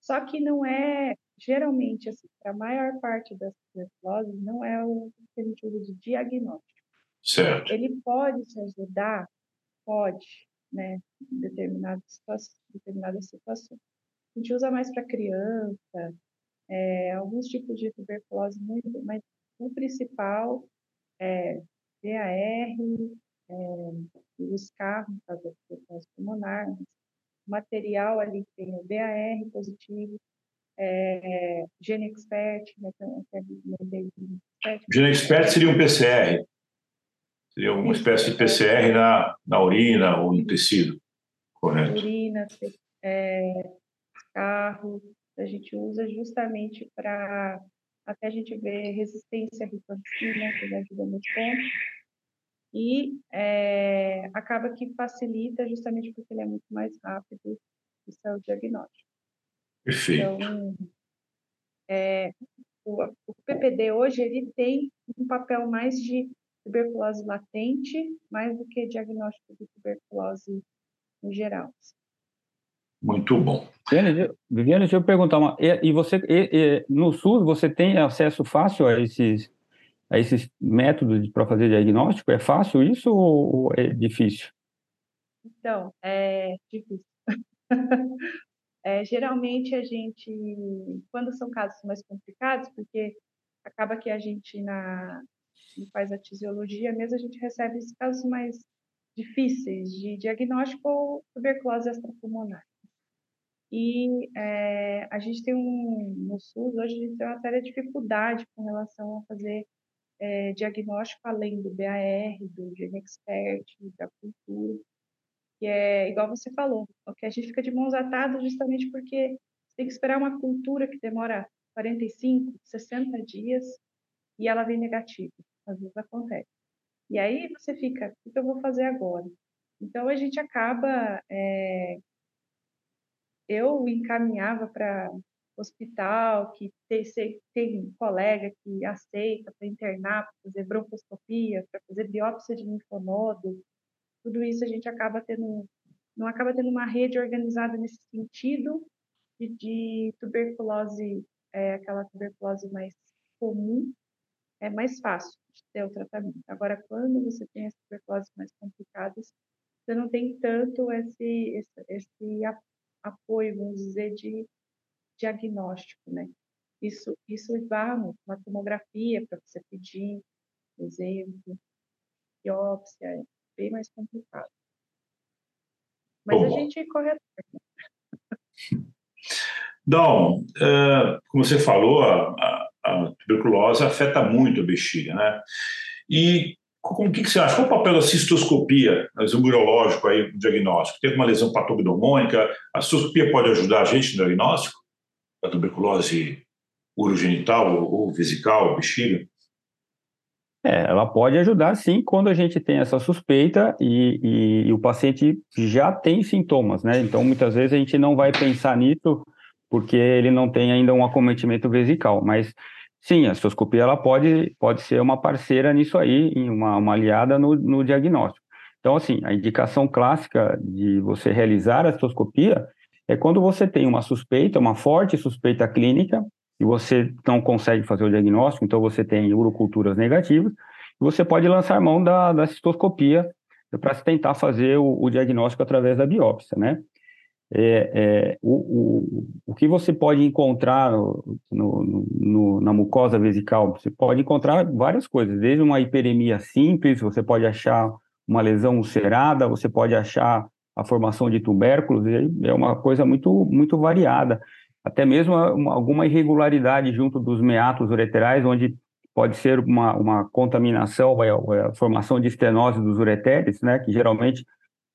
Só que não é geralmente, assim, para a maior parte das tuberculoses, não é o que a gente usa de diagnóstico. Certo. Ele pode te ajudar, pode, né, em determinadas situações. Determinadas situações. A gente usa mais para criança, é, alguns tipos de tuberculose muito, mas o principal é VAR, é, o SCAR, no caso da tuberculose pulmonar, o material ali tem o VAR positivo, é, Gene Expert, né, Gene Expert seria um PCR, seria uma espécie de PCR na, na urina ou no tecido, correto? Urina, é, carro, a gente usa justamente para até a gente ver resistência à rifampicina, que ajuda muito tempo. E é, acaba que facilita justamente porque ele é muito mais rápido, isso é o diagnóstico. Perfeito. Então, é, o, o, PPD hoje ele tem um papel mais de tuberculose latente, mais do que diagnóstico de tuberculose em geral. Muito bom. Viviane, deixa eu perguntar uma. E, você, e, e, no SUS, você tem acesso fácil a esses, a esses métodos para fazer diagnóstico? É fácil isso ou é difícil? Então, é difícil. é, geralmente a gente, quando são casos mais complicados, porque acaba que a gente na faz a tisiologia, mesmo a gente recebe esses casos mais difíceis de diagnóstico ou tuberculose extrapulmonar. E é, a gente tem um, no SUS, hoje a gente tem uma séria dificuldade com relação a fazer é, diagnóstico além do BAR, do GeneXpert, da cultura, que é igual você falou, que a gente fica de mãos atadas justamente porque tem que esperar uma cultura que demora 45, 60 dias e ela vem negativa, às vezes acontece. E aí você fica, o que eu vou fazer agora? Então a gente acaba é, eu encaminhava para hospital que tem, tem colega que aceita para internar, para fazer broncoscopia, para fazer biópsia de linfonodo, tudo isso a gente acaba tendo, não acaba tendo uma rede organizada nesse sentido de, de tuberculose, é, aquela tuberculose mais comum, é mais fácil de ter o tratamento. Agora, quando você tem as tuberculoses mais complicadas, você não tem tanto esse, esse, esse apoio, vamos dizer, de diagnóstico, né? Isso, isso esbarra muito. Uma tomografia para você pedir, exemplo, biópsia, bem mais complicado. Mas Bom. a gente corre atrás. Dom, uh, como você falou, a, a, a, tuberculose afeta muito a bexiga, né? E o que, que, você acha? Qual o papel da cistoscopia, exame urológico aí, no diagnóstico? Tem uma lesão patognomônica? A cistoscopia pode ajudar a gente no diagnóstico da tuberculose urogenital ou vesical, bexiga? É, ela pode ajudar sim quando a gente tem essa suspeita e, e, e, o paciente já tem sintomas, né? Então, muitas vezes a gente não vai pensar nisso porque ele não tem ainda um acometimento vesical, mas Sim, a cistoscopia ela pode, pode ser uma parceira nisso aí, uma, uma aliada no, no diagnóstico. Então, assim, a indicação clássica de você realizar a cistoscopia é quando você tem uma suspeita, uma forte suspeita clínica, e você não consegue fazer o diagnóstico, então você tem uroculturas negativas, e você pode lançar mão da, da cistoscopia para tentar fazer o, o, diagnóstico através da biópsia, né? é, é, o, o, o que você pode encontrar no, no, no, na mucosa vesical? Você pode encontrar várias coisas, desde uma hiperemia simples, você pode achar uma lesão ulcerada, você pode achar a formação de tubérculos, é uma coisa muito, muito variada. Até mesmo uma, alguma irregularidade junto dos meatos ureterais, onde pode ser uma, uma contaminação, a, a formação de estenose dos ureteres, né, que geralmente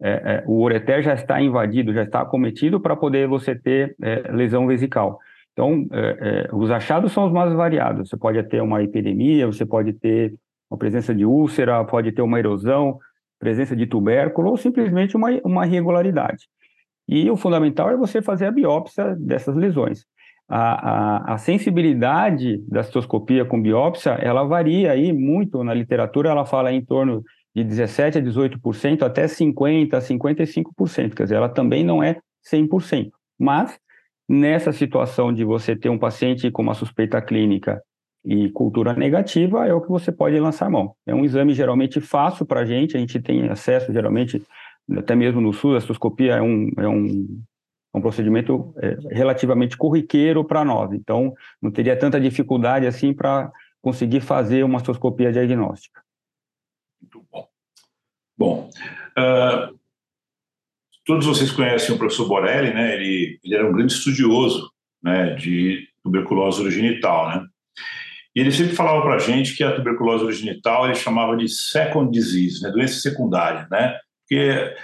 é, é, o ureter já está invadido, já está acometido para poder você ter é, lesão vesical. Então, é, é, os achados são os mais variados. Você pode ter uma epidemia, você pode ter uma presença de úlcera, pode ter uma erosão, presença de tubérculo ou simplesmente uma, uma irregularidade. E o fundamental é você fazer a biópsia dessas lesões. A, a, a, sensibilidade da citoscopia com biópsia, ela varia aí muito na literatura, ela fala em torno de 17% a 18% até 50% a 55%, quer dizer, ela também não é 100%. Mas, nessa situação de você ter um paciente com uma suspeita clínica e cultura negativa, é o que você pode lançar mão. É um exame geralmente fácil para a gente, a gente tem acesso geralmente, até mesmo no SUS, a cistoscopia é um, é um, é um procedimento é, relativamente corriqueiro para nós, então não teria tanta dificuldade assim para conseguir fazer uma cistoscopia diagnóstica. Muito bom. Bom, uh, todos vocês conhecem o professor Borelli, né? Ele, ele era um grande estudioso né, de tuberculose urogenital, né? E ele sempre falava para a gente que a tuberculose urogenital ele chamava de second disease, né, doença secundária, né? Porque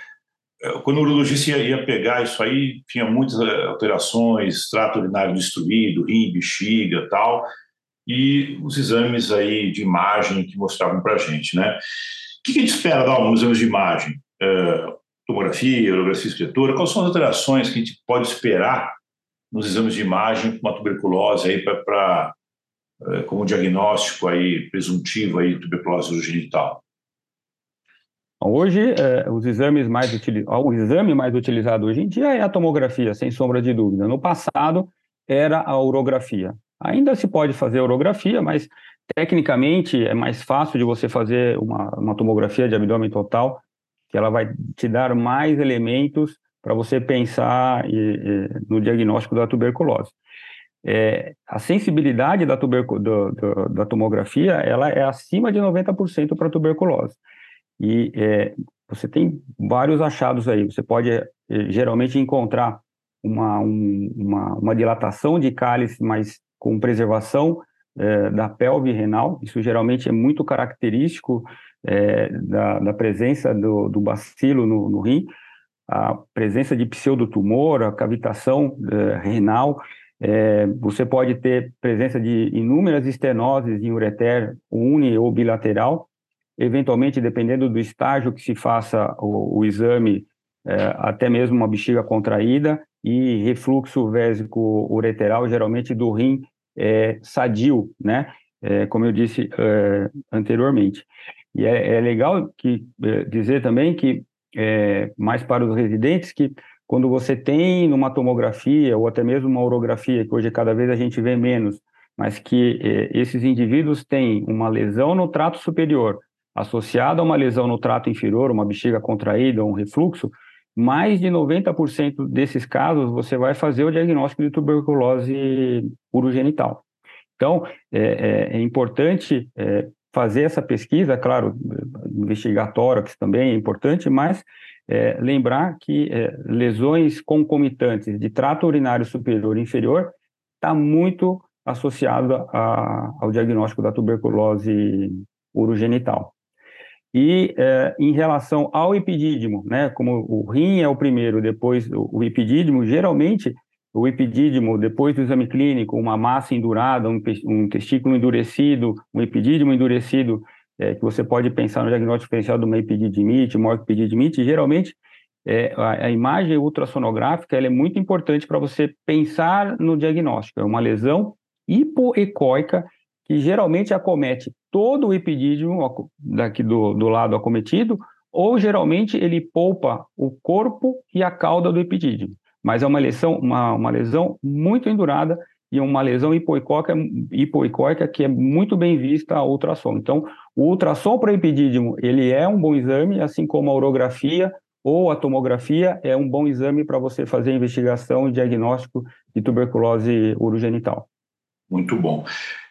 eh, quando o urologista ia, ia, pegar isso aí, tinha muitas eh, alterações, trato urinário destruído, rim, bexiga, tal, e os exames aí de imagem que mostravam para a gente, né? O que a gente espera dar alguns exames de imagem? Uh, tomografia, urografia escritora, quais são as alterações que a gente pode esperar nos exames de imagem com uma tuberculose aí para como diagnóstico aí presuntivo aí tuberculose urogenital? Hoje, eh, os exames mais o exame mais utilizado hoje em dia é a tomografia, sem sombra de dúvida. No passado, era a urografia. Ainda se pode fazer urografia, mas tecnicamente é mais fácil de você fazer uma, uma tomografia de abdômen total, que ela vai te dar mais elementos para você pensar e, e, no diagnóstico da tuberculose. É, a sensibilidade da, do, do, da tomografia ela é acima de 90% para tuberculose. E é, você tem vários achados aí. Você pode é, geralmente encontrar uma, um, uma, uma dilatação de cálice mais com preservação é, da pelve renal, isso geralmente é muito característico é, da, da, presença do, do bacilo no, no, rim, a presença de pseudotumor, a cavitação é, renal, é, você pode ter presença de inúmeras estenoses em ureter uni ou bilateral, eventualmente, dependendo do estágio que se faça o, o exame, é, até mesmo uma bexiga contraída, e refluxo vésico ureteral, geralmente do rim é, sadio, né? É, como eu disse é, anteriormente. E é, é legal que, é, dizer também que, mais para os residentes, que quando você tem numa tomografia ou até mesmo uma urografia, que hoje cada vez a gente vê menos, mas que esses indivíduos têm uma lesão no trato superior associada a uma lesão no trato inferior, uma bexiga contraída, um refluxo, mais de 90% desses casos você vai fazer o diagnóstico de tuberculose urogenital. Então, é, é, é importante é, fazer essa pesquisa, claro, investigar tórax também é importante, mas é, lembrar que é, lesões concomitantes de trato urinário superior e inferior está muito associado a, ao diagnóstico da tuberculose urogenital. E é, em relação ao epidídimo, né, como o rim é o primeiro, depois o, epidídimo, geralmente o epidídimo, depois do exame clínico, uma massa endurada, um, um testículo endurecido, um epidídimo endurecido, é, que você pode pensar no diagnóstico diferencial de uma epididimite, uma epididimite, geralmente é, a, a, imagem ultrassonográfica é muito importante para você pensar no diagnóstico. É uma lesão hipoecóica que geralmente acomete todo o epidídimo daqui do, do lado acometido, ou geralmente ele poupa o corpo e a cauda do epidídimo. Mas é uma lesão, uma, uma lesão muito endurada e uma lesão hipoicóica, hipoicóica que é muito bem vista a ultrassom. Então, o ultrassom para epidídimo, ele é um bom exame, assim como a urografia ou a tomografia é um bom exame para você fazer investigação e diagnóstico de tuberculose urogenital. Muito bom.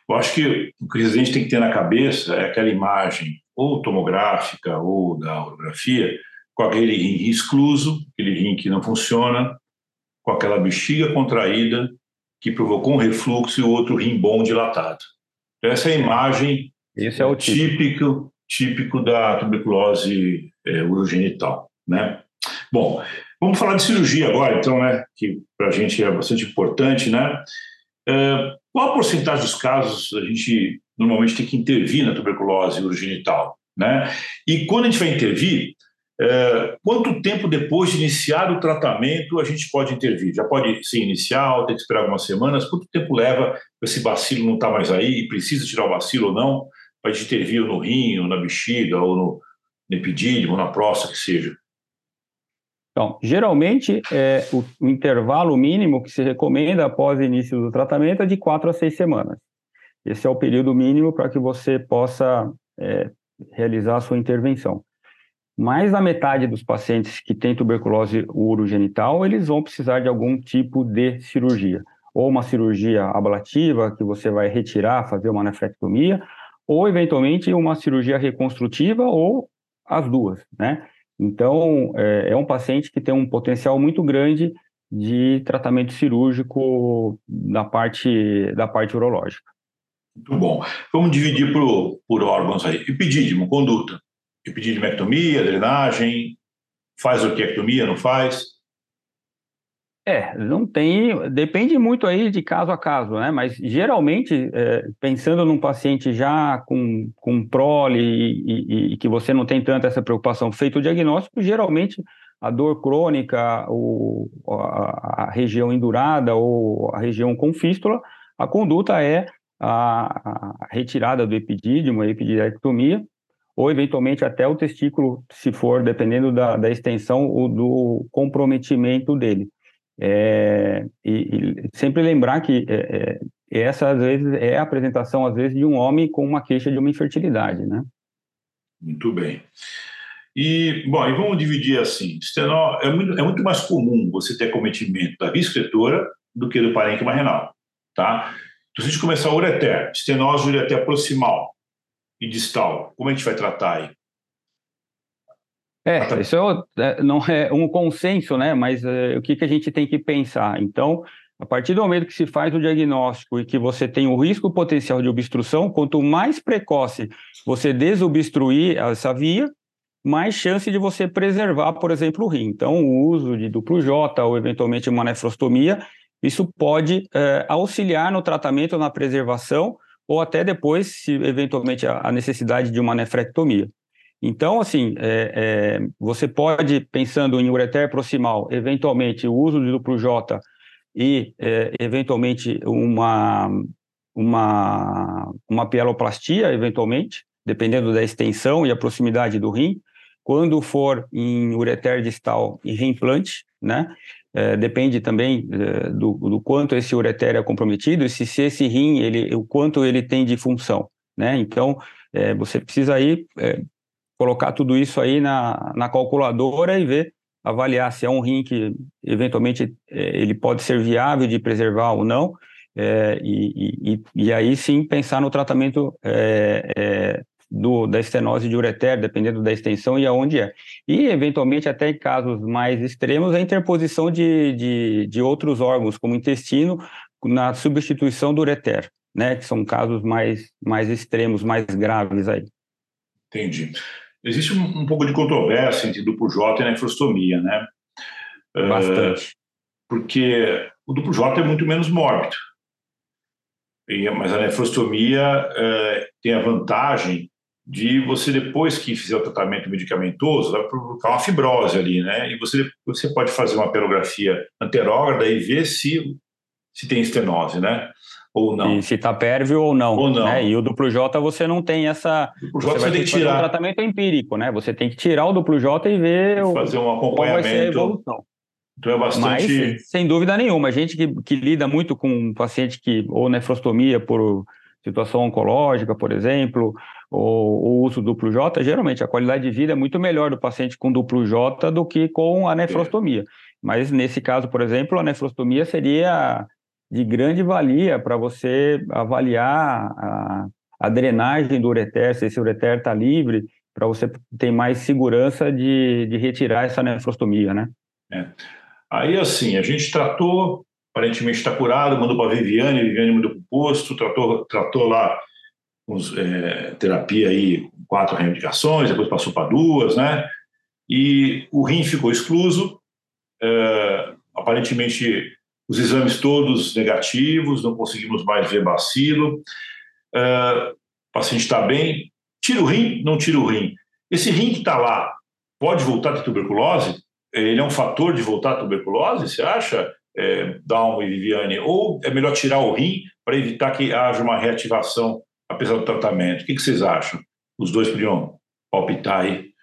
Eu acho que o que a gente tem que ter na cabeça é aquela imagem ou tomográfica ou da orografia com aquele rim excluso, aquele rim que não funciona, com aquela bexiga contraída que provocou um refluxo e o outro rim bom dilatado. Então, essa é a imagem Esse é o típico, típico da tuberculose é, urogenital, né? Bom, vamos falar de cirurgia agora, então, né? Que para a gente é bastante importante, né? É, qual a porcentagem dos casos a gente normalmente tem que intervir na tuberculose urogenital? Né? E quando a gente vai intervir, é, quanto tempo depois de iniciar o tratamento a gente pode intervir? Já pode ser inicial, tem que esperar algumas semanas? Quanto tempo leva esse bacilo não está mais aí e precisa tirar o bacilo ou não? Para intervir no rim, ou na bexiga, ou no, no epidídimo, ou na próstata, que seja. Então, geralmente, é, o, o, intervalo mínimo que se recomenda após o início do tratamento é de quatro a seis semanas. Esse é o período mínimo para que você possa é, realizar a sua intervenção. Mais da metade dos pacientes que têm tuberculose urogenital, eles vão precisar de algum tipo de cirurgia. Ou uma cirurgia ablativa, que você vai retirar, fazer uma nefrectomia, ou, eventualmente, uma cirurgia reconstrutiva, ou as duas, né? Então, é, é um paciente que tem um potencial muito grande de tratamento cirúrgico da parte, da parte urológica. Muito bom. Vamos dividir por, por órgãos aí. Epidídimo, conduta. Epididimectomia, drenagem, faz orquiectomia, não faz? É, não tem, depende muito aí de caso a caso, né? Mas geralmente, é, pensando num paciente já com, com prole e, e, e, que você não tem tanta essa preocupação feito o diagnóstico, geralmente a dor crônica, ou a, a região endurada ou a região com fístula, a conduta é a, a retirada do epidídimo, a epididectomia, ou eventualmente até o testículo, se for, dependendo da, da extensão ou do comprometimento dele. É, e, e, sempre lembrar que é, é, essa, às vezes, é a apresentação, às vezes, de um homem com uma queixa de uma infertilidade, né? Muito bem. E, bom, e vamos dividir assim, estenol, é muito, é muito mais comum você ter cometimento da via excretora do que do parênquima renal, tá? Então, se a gente começar o ureter, estenose ureter proximal e distal, como a gente vai tratar aí? É, isso é, não é um consenso, né? Mas é, o que, que a gente tem que pensar? Então, a partir do momento que se faz o diagnóstico e que você tem o risco potencial de obstrução, quanto mais precoce você desobstruir essa via, mais chance de você preservar, por exemplo, o rim. Então, o uso de duplo J ou eventualmente uma nefrostomia, isso pode é, auxiliar no tratamento, na preservação, ou até depois, se eventualmente a necessidade de uma nefrectomia. Então, assim, é, é, você pode, pensando em ureter proximal, eventualmente o uso de duplo J e, é, eventualmente, uma, uma, uma pieloplastia, eventualmente, dependendo da extensão e a proximidade do rim. Quando for em ureter distal e reimplante, né? É, depende também é, do, do, quanto esse ureter é comprometido e se, se esse rim, ele, o quanto ele tem de função, né? Então, é, você precisa aí é, colocar tudo isso aí na, na calculadora e ver, avaliar se é um rim que eventualmente é, ele pode ser viável de preservar ou não, é, e, e, e, aí sim pensar no tratamento é, é, do, da estenose de ureter, dependendo da extensão e aonde é. E, eventualmente, até em casos mais extremos, a interposição de, de, de outros órgãos, como intestino, na substituição do ureter, né, que são casos mais, mais extremos, mais graves aí. Entendi. Existe um, um, pouco de controvérsia entre duplo J e nefrostomia, né? Bastante. Uh, porque o duplo J é muito menos mórbido. E, mas a nefrostomia uh, tem a vantagem de você, depois que fizer o tratamento medicamentoso, vai provocar uma fibrose ali, né? E você, você pode fazer uma perografia anterógrada e ver se, se tem estenose, né? Ou não. E se está pérvio ou não. Ou não. Né? E o duplo J você não tem essa. O J você, você tem que tirar. Um tratamento empírico, né? Você tem que tirar o duplo J e ver fazer um acompanhamento. Vai. Então é bastante. Mas, sem dúvida nenhuma, a gente que, que lida muito com um paciente que, ou nefrostomia por situação oncológica, por exemplo, ou o uso duplo J, geralmente a qualidade de vida é muito melhor do paciente com duplo J do que com a nefrostomia. É. Mas nesse caso, por exemplo, a nefrostomia seria de grande valia para você avaliar a, a, drenagem do ureter, se esse ureter está livre, para você ter mais segurança de, de retirar essa nefrostomia, né? É. Aí, assim, a gente tratou, aparentemente está curado, mandou para a Viviane, a Viviane mandou para o posto, tratou, tratou lá uns, é, terapia aí, quatro reivindicações, depois passou para duas, né? E o rim ficou excluso, é, aparentemente os exames todos negativos, não conseguimos mais ver bacilo. Uh, o paciente está bem, tira o rim, não tira o rim. Esse rim que está lá pode voltar ter tuberculose? Ele é um fator de voltar a tuberculose, você acha, é, Dalmo e Viviane? Ou é melhor tirar o rim para evitar que haja uma reativação apesar do tratamento? O que, que vocês acham? Os dois podiam palpitar aí.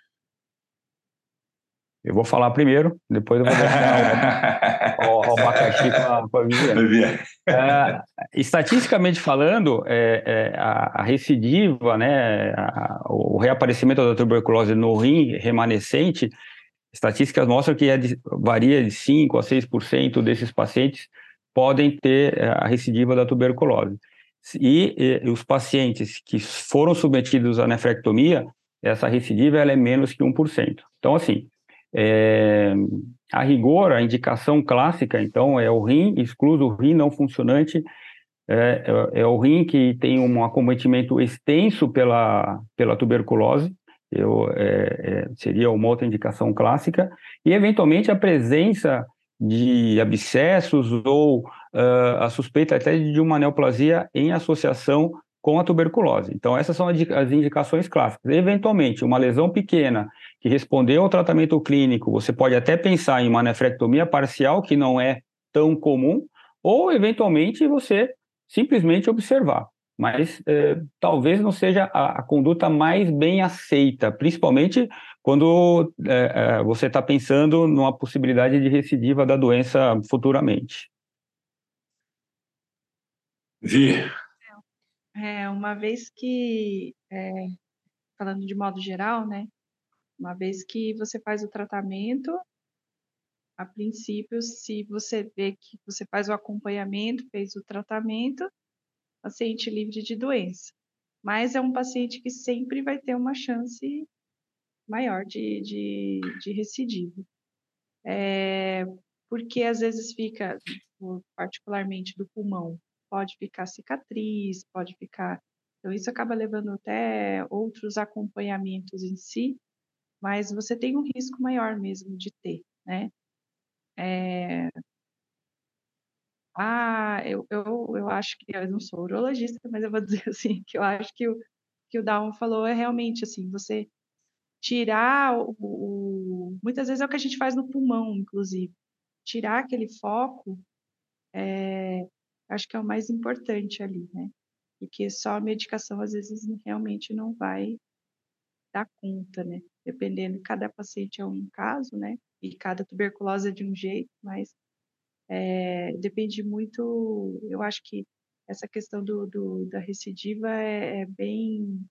Eu vou falar primeiro, depois eu vou deixar o, o, o abacaxi com a, Viviane. É, estatisticamente falando, é, é, a, a, recidiva, né, a, o reaparecimento da tuberculose no rim remanescente, estatísticas mostram que é de, varia de 5% a 6% desses pacientes podem ter é, a recidiva da tuberculose. E, e, os pacientes que foram submetidos à nefrectomia, essa recidiva ela é menos que 1%. Então, assim, É, a rigor, a indicação clássica, então, é o rim, excluso o rim não funcionante, é, é, é, o rim que tem um acometimento extenso pela, pela tuberculose, eu, é, é, seria uma outra indicação clássica, e eventualmente a presença de abscessos ou uh, a suspeita até de uma neoplasia em associação com a tuberculose. Então, essas são as indicações clássicas. Eventualmente, uma lesão pequena que respondeu ao tratamento clínico, você pode até pensar em uma nefrectomia parcial, que não é tão comum, ou eventualmente você simplesmente observar. Mas eh, talvez não seja a, a, conduta mais bem aceita, principalmente quando eh, eh, você está pensando numa possibilidade de recidiva da doença futuramente. Vi. É, uma vez que, é, falando de modo geral, né? Uma vez que você faz o tratamento, a princípio, se você vê que você faz o acompanhamento, fez o tratamento, paciente livre de doença. Mas é um paciente que sempre vai ter uma chance maior de, de, de recidiva. É, porque às vezes fica, particularmente do pulmão, pode ficar cicatriz, pode ficar. Então, isso acaba levando até outros acompanhamentos em si, mas você tem um risco maior mesmo de ter, né? É... Ah, eu, eu, eu acho que eu não sou urologista, mas eu vou dizer assim, que eu acho que o que o Dalmo falou é realmente assim, você tirar o, o, muitas vezes é o que a gente faz no pulmão, inclusive, tirar aquele foco, é, acho que é o mais importante ali, né? Porque só a medicação às vezes realmente não vai dar conta, né? Dependendo, cada paciente é um caso, né? E cada tuberculose é de um jeito, mas é, depende muito, eu acho que essa questão do, do da recidiva é, é, bem,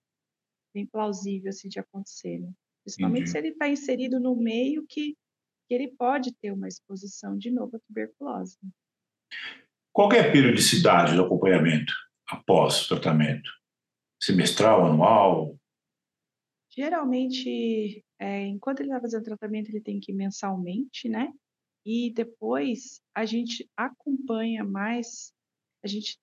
bem plausível assim, de acontecer, né? Principalmente Entendi. se ele está inserido no meio que, que ele pode ter uma exposição de novo à tuberculose. Qual é a periodicidade do acompanhamento após o tratamento? Semestral, anual? Geralmente, é, enquanto ele está fazendo tratamento, ele tem que ir mensalmente, né? E depois a gente acompanha mais, a gente,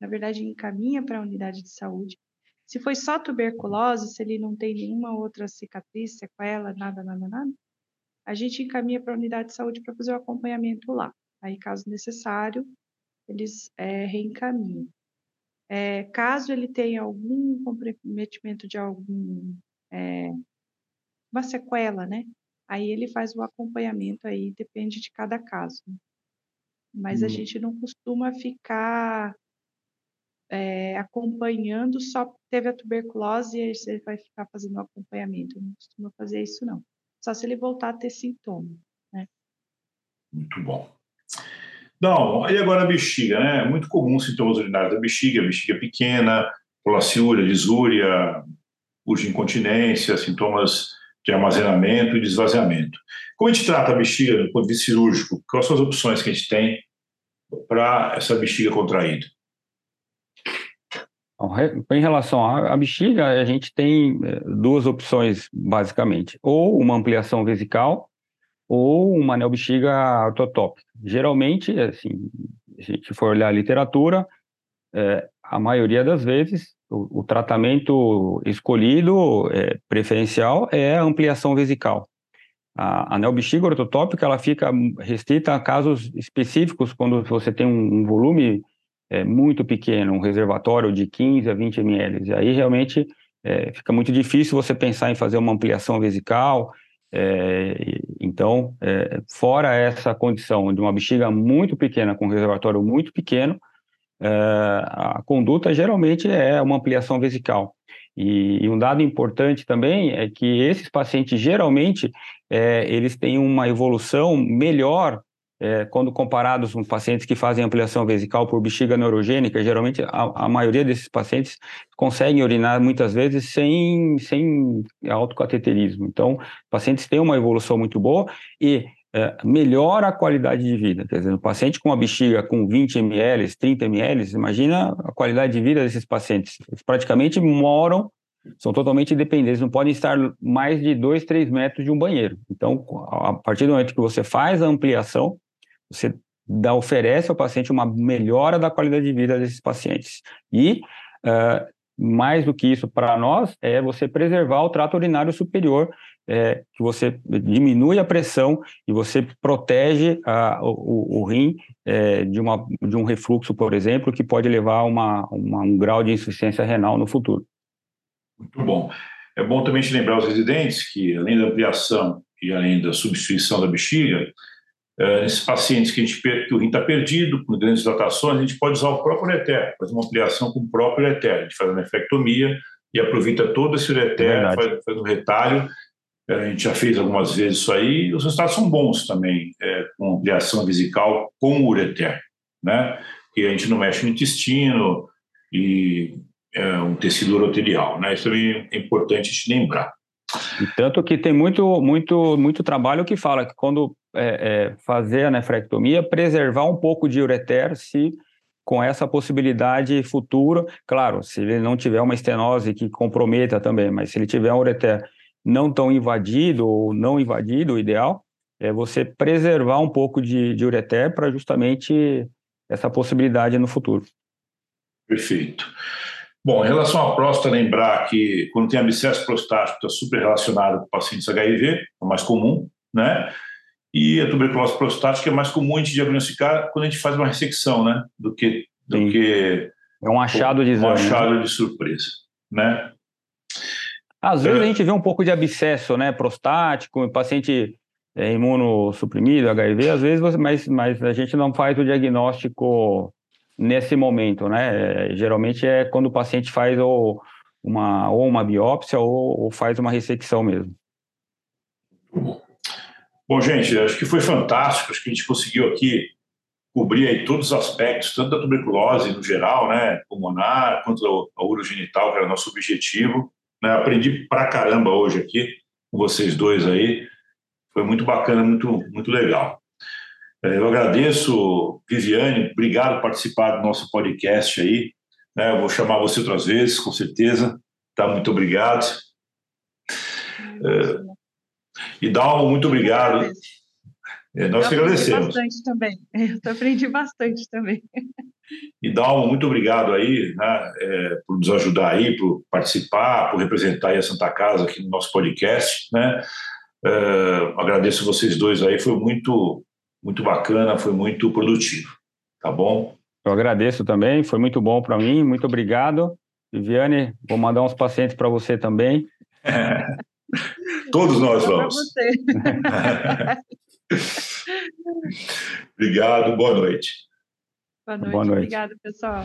na verdade, encaminha para a unidade de saúde. Se foi só tuberculose, se ele não tem nenhuma outra cicatriz, sequela, nada, nada, nada, a gente encaminha para a unidade de saúde para fazer o acompanhamento lá. Aí, caso necessário, eles é, reencaminham. É, caso ele tenha algum comprometimento de algum é, uma sequela, né? Aí ele faz o acompanhamento aí, depende de cada caso. Mas hum. a gente não costuma ficar é, acompanhando só teve a tuberculose e aí você vai ficar fazendo acompanhamento. Não costuma fazer isso, não. Só se ele voltar a ter sintoma, né? Muito bom. Não, e agora a bexiga, né? É muito comum sintomas urinários da bexiga, bexiga pequena, polaciúria, lisúria, urge incontinência, sintomas de armazenamento e de esvaziamento. Como a gente trata a bexiga do ponto de vista cirúrgico? Quais são as opções que a gente tem para essa bexiga contraída? Em relação à bexiga, a gente tem eh, duas opções, basicamente. Ou uma ampliação vesical, ou uma neobexiga ortotópica. Geralmente, assim, se a gente for olhar a literatura, é, a maioria das vezes, o, o tratamento escolhido, é, preferencial, é a ampliação vesical. A, a neobexiga ortotópica, ela fica restrita a casos específicos, quando você tem um, um volume é, muito pequeno, um reservatório de 15 a 20 ml. E aí, realmente, é, fica muito difícil você pensar em fazer uma ampliação vesical. É, então, é, fora essa condição de uma bexiga muito pequena, com um reservatório muito pequeno, é, a conduta geralmente é uma ampliação vesical. E, e, um dado importante também é que esses pacientes geralmente é, eles têm uma evolução melhor é, quando comparados com pacientes que fazem ampliação vesical por bexiga neurogênica, geralmente a, a, maioria desses pacientes conseguem urinar muitas vezes sem, sem autocateterismo. Então, pacientes têm uma evolução muito boa e é, melhora a qualidade de vida. Quer dizer, um paciente com uma bexiga com 20 ml, 30 ml, imagina a qualidade de vida desses pacientes. Eles praticamente moram são totalmente independentes, não podem estar mais de 2, 3 metros de um banheiro. Então, a partir do momento que você faz a ampliação, você dá, oferece ao paciente uma melhora da qualidade de vida desses pacientes. E, uh, mais do que isso para nós, é você preservar o trato urinário superior, é, que você diminui a pressão e você protege a, o, o, rim é, de, uma, de um refluxo, por exemplo, que pode levar a uma, uma, um grau de insuficiência renal no futuro. Muito bom. É bom também te lembrar aos residentes que, além da ampliação e além da substituição da bexiga, nesses pacientes que, a gente, que o rim está perdido, com grandes dilatações, a gente pode usar o próprio ureter, fazer uma ampliação com o próprio ureter. A gente faz uma nefrectomia e aproveita todo esse ureter, é faz, faz um retalho. É, a gente já fez algumas vezes isso aí, e os resultados são bons também, é, com ampliação vesical com o ureter, né? Que a gente não mexe no intestino e é um tecido urotelial, né? Isso também é importante a gente lembrar. E tanto que tem muito, muito, muito trabalho que fala que quando é, é, fazer a nefrectomia, preservar um pouco de ureter se com essa possibilidade futura, claro, se ele não tiver uma estenose que comprometa também, mas se ele tiver um ureter não tão invadido ou não invadido, o ideal é você preservar um pouco de, de ureter para justamente essa possibilidade no futuro. Perfeito. Bom, em relação à próstata, lembrar que quando tem abscesso prostático está super relacionado com pacientes HIV, é o mais comum, né? E a tuberculose prostática é mais comum a gente diagnosticar quando a gente faz uma ressecção, né? Do que do Sim. que é um achado de exame, um né? achado né? de surpresa, né? Às vezes é. a gente vê um pouco de abscesso, né? Prostático, paciente é, imunossuprimido, HIV, às vezes, mas, mas a gente não faz o diagnóstico nesse momento, né? É, geralmente é quando o paciente faz ou uma, ou uma biópsia ou, ou faz uma ressecção mesmo. Bom, gente, acho que foi fantástico, acho que a gente conseguiu aqui cobrir aí todos os aspectos, tanto da tuberculose no geral, né, pulmonar, quanto a urogenital, que era nosso objetivo. Né? Aprendi pra caramba hoje aqui com vocês dois aí, foi muito bacana, muito, muito legal. É, eu agradeço, Viviane, obrigado por participar do nosso podcast aí. Né? Eu vou chamar você outras vezes, com certeza. Tá? Muito obrigado. É, e Dalmo, muito obrigado. É, nós eu que agradecemos. bastante também. Eu aprendi bastante também. E Dalmo, muito obrigado aí, né, é, por nos ajudar aí, por participar, por representar a Santa Casa aqui no nosso podcast, né? É, agradeço vocês dois aí, foi muito muito bacana, foi muito produtivo. Tá bom? Eu agradeço também, foi muito bom para mim, muito obrigado. Viviane, vou mandar uns pacientes para você também. Todos nós vamos. obrigado, boa noite. Boa noite. Boa noite. Obrigado, pessoal.